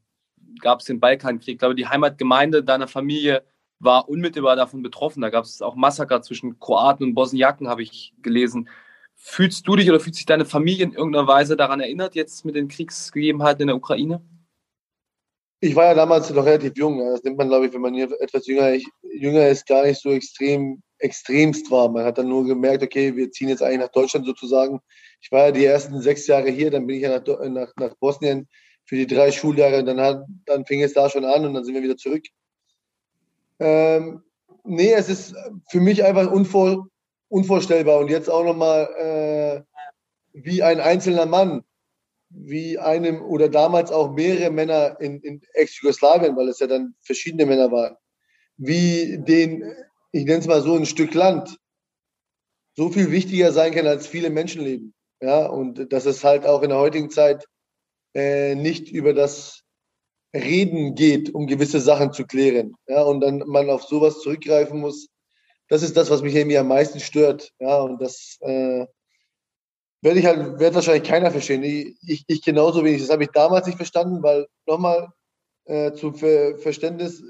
gab es den Balkankrieg. Ich glaube, die Heimatgemeinde deiner Familie war unmittelbar davon betroffen. Da gab es auch Massaker zwischen Kroaten und Bosniaken, habe ich gelesen. Fühlst du dich oder fühlt sich deine Familie in irgendeiner Weise daran erinnert, jetzt mit den Kriegsgegebenheiten in der Ukraine? Ich war ja damals noch relativ jung. Das nimmt man, glaube ich, wenn man hier etwas jünger, jünger ist, gar nicht so extrem extremst war. Man hat dann nur gemerkt, okay, wir ziehen jetzt eigentlich nach Deutschland sozusagen. Ich war ja die ersten sechs Jahre hier, dann bin ich ja nach, nach, nach Bosnien für die drei Schuljahre. Dann, hat, dann fing es da schon an und dann sind wir wieder zurück. Ähm, nee, es ist für mich einfach unvor, unvorstellbar. Und jetzt auch nochmal äh, wie ein einzelner Mann, wie einem oder damals auch mehrere Männer in, in Ex-Jugoslawien, weil es ja dann verschiedene Männer waren, wie den, ich nenne es mal so, ein Stück Land so viel wichtiger sein kann als viele Menschenleben. Ja, und dass es halt auch in der heutigen Zeit äh, nicht über das Reden geht, um gewisse Sachen zu klären. Ja, und dann man auf sowas zurückgreifen muss. Das ist das, was mich irgendwie am meisten stört. Ja, und das äh, werde ich halt, wird wahrscheinlich keiner verstehen. Ich, ich, ich genauso wenig. Das habe ich damals nicht verstanden, weil nochmal äh, zum Ver Verständnis,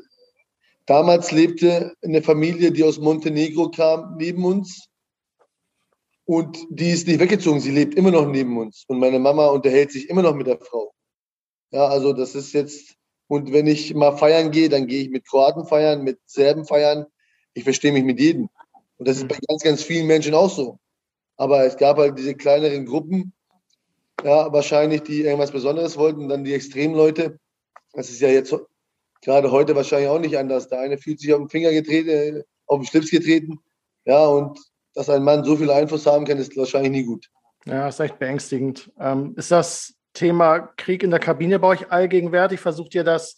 damals lebte eine Familie, die aus Montenegro kam, neben uns. Und die ist nicht weggezogen, sie lebt immer noch neben uns. Und meine Mama unterhält sich immer noch mit der Frau. Ja, also das ist jetzt, und wenn ich mal feiern gehe, dann gehe ich mit Kroaten feiern, mit Serben feiern. Ich verstehe mich mit jedem. Und das ist bei ganz, ganz vielen Menschen auch so. Aber es gab halt diese kleineren Gruppen, ja, wahrscheinlich, die irgendwas Besonderes wollten. dann die Extremleute. Das ist ja jetzt gerade heute wahrscheinlich auch nicht anders. Der eine fühlt sich auf den Finger getreten, äh, auf den Schlips getreten. Ja, und dass ein Mann so viel Einfluss haben kann, ist wahrscheinlich nie gut. Ja, ist echt beängstigend. Ähm, ist das Thema Krieg in der Kabine bei euch allgegenwärtig? Versucht ihr das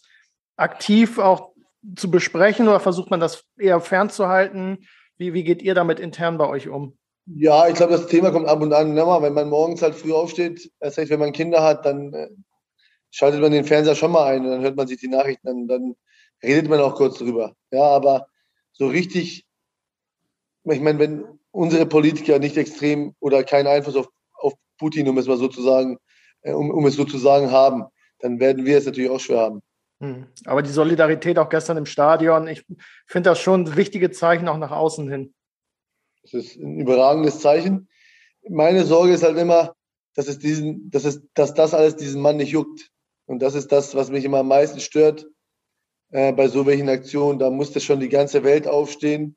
aktiv auch zu besprechen oder versucht man das eher fernzuhalten? Wie, wie geht ihr damit intern bei euch um? Ja, ich glaube, das Thema kommt ab und an. Ne, wenn man morgens halt früh aufsteht, das heißt, wenn man Kinder hat, dann äh, schaltet man den Fernseher schon mal ein und dann hört man sich die Nachrichten an. Dann redet man auch kurz drüber. Ja, aber so richtig, ich meine, wenn unsere Politiker nicht extrem oder keinen Einfluss auf, auf Putin, um es mal so zu sagen, äh, um, um es so zu sagen, haben, dann werden wir es natürlich auch schwer haben. Hm. Aber die Solidarität auch gestern im Stadion, ich finde das schon wichtige Zeichen auch nach außen hin. Das ist ein überragendes Zeichen. Meine Sorge ist halt immer, dass, es diesen, dass, es, dass das alles diesen Mann nicht juckt. Und das ist das, was mich immer am meisten stört äh, bei so welchen Aktionen. Da musste schon die ganze Welt aufstehen.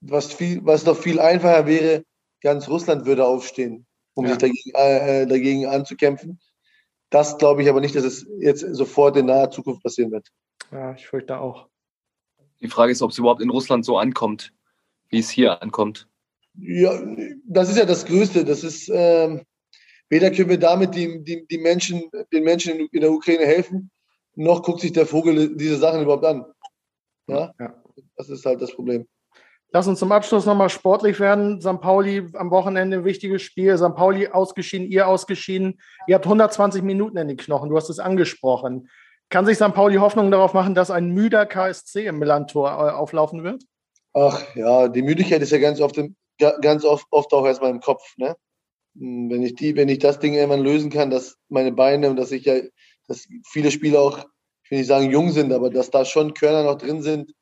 Was, viel, was noch viel einfacher wäre, ganz Russland würde aufstehen, um ja. sich dagegen, äh, äh, dagegen anzukämpfen. Das glaube ich aber nicht, dass es jetzt sofort in naher Zukunft passieren wird. Ja, ich fürchte auch. Die Frage ist, ob es überhaupt in Russland so ankommt wie es hier ankommt? Ja, das ist ja das Größte. Das ist, ähm, weder können wir damit die, die, die Menschen, den Menschen in, in der Ukraine helfen, noch guckt sich der Vogel diese Sachen überhaupt an. Ja? ja. Das ist halt das Problem. Lass uns zum Abschluss nochmal sportlich werden. St. Pauli am Wochenende ein wichtiges Spiel. St. Pauli ausgeschieden, ihr ausgeschieden. Ihr habt 120 Minuten in den Knochen. Du hast es angesprochen. Kann sich St. Pauli Hoffnung darauf machen, dass ein müder KSC im Millantor äh, auflaufen wird? Ach ja, die Müdigkeit ist ja ganz oft, ganz oft, oft auch erstmal im Kopf. Ne? Hm, wenn ich die, wenn ich das Ding irgendwann lösen kann, dass meine Beine und dass ich ja, dass viele Spieler auch, ich will nicht sagen jung sind, aber dass da schon Körner noch drin sind,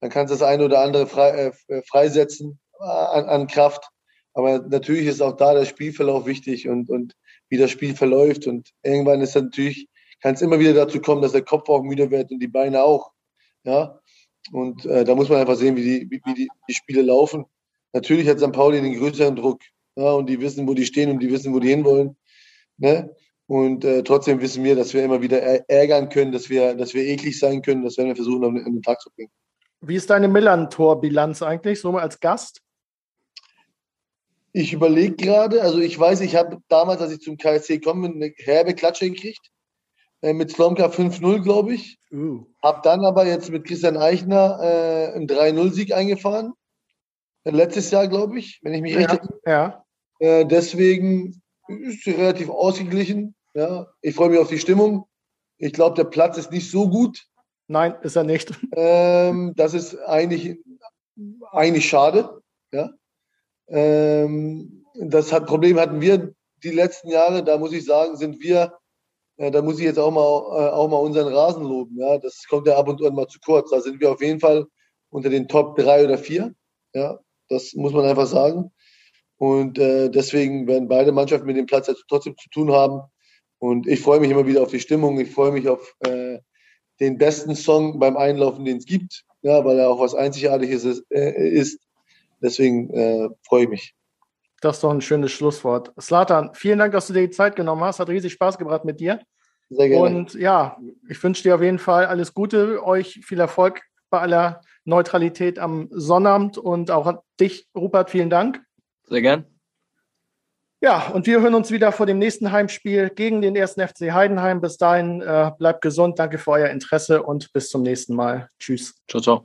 dann kannst du das eine oder andere frei, äh, freisetzen an, an Kraft. Aber natürlich ist auch da der Spielverlauf wichtig und, und wie das Spiel verläuft. Und irgendwann ist natürlich, kann es immer wieder dazu kommen, dass der Kopf auch müde wird und die Beine auch. Ja, und äh, da muss man einfach sehen, wie die, wie, wie die, die Spiele laufen. Natürlich hat St. Pauli den größeren Druck. Ja, und die wissen, wo die stehen und die wissen, wo die hinwollen. Ne? Und äh, trotzdem wissen wir, dass wir immer wieder ärgern können, dass wir, dass wir eklig sein können. Das werden wir versuchen, an den Tag zu bringen. Wie ist deine Millantor-Bilanz eigentlich, so mal als Gast? Ich überlege gerade, also ich weiß, ich habe damals, als ich zum KSC komme, eine herbe Klatsche gekriegt. Äh, mit Slomka 5-0, glaube ich. Uh. Hab dann aber jetzt mit Christian Eichner äh, einen 3-0-Sieg eingefahren. Äh, letztes Jahr, glaube ich, wenn ich mich ja, recht erinnere. Ja. Äh, deswegen ist sie relativ ausgeglichen. Ja. Ich freue mich auf die Stimmung. Ich glaube, der Platz ist nicht so gut. Nein, ist er nicht. *laughs* Ähm, das ist eigentlich, eigentlich schade. Ja. Ähm, das hat, Problem hatten wir die letzten Jahre. Da muss ich sagen, sind wir ja, da muss ich jetzt auch mal, äh, auch mal unseren Rasen loben. Ja, das kommt ja ab und an mal zu kurz. Da sind wir auf jeden Fall unter den Top 3 oder 4. Ja, das muss man einfach sagen. Und äh, deswegen werden beide Mannschaften mit dem Platz jetzt trotzdem zu tun haben. Und ich freue mich immer wieder auf die Stimmung. Ich freue mich auf äh, den besten Song beim Einlaufen, den es gibt, ja, weil er auch was Einzigartiges ist. Äh, ist. Deswegen äh, freue ich mich. Das ist doch ein schönes Schlusswort. Slatan, vielen Dank, dass du dir die Zeit genommen hast. Hat riesig Spaß gebracht mit dir. Sehr gerne. Und ja, ich wünsche dir auf jeden Fall alles Gute, euch viel Erfolg bei aller Neutralität am Sonnabend und auch an dich, Rupert, vielen Dank. Sehr gern. Ja, und wir hören uns wieder vor dem nächsten Heimspiel gegen den ersten FC Heidenheim. Bis dahin, äh, bleibt gesund, danke für euer Interesse und bis zum nächsten Mal. Tschüss. Ciao, ciao.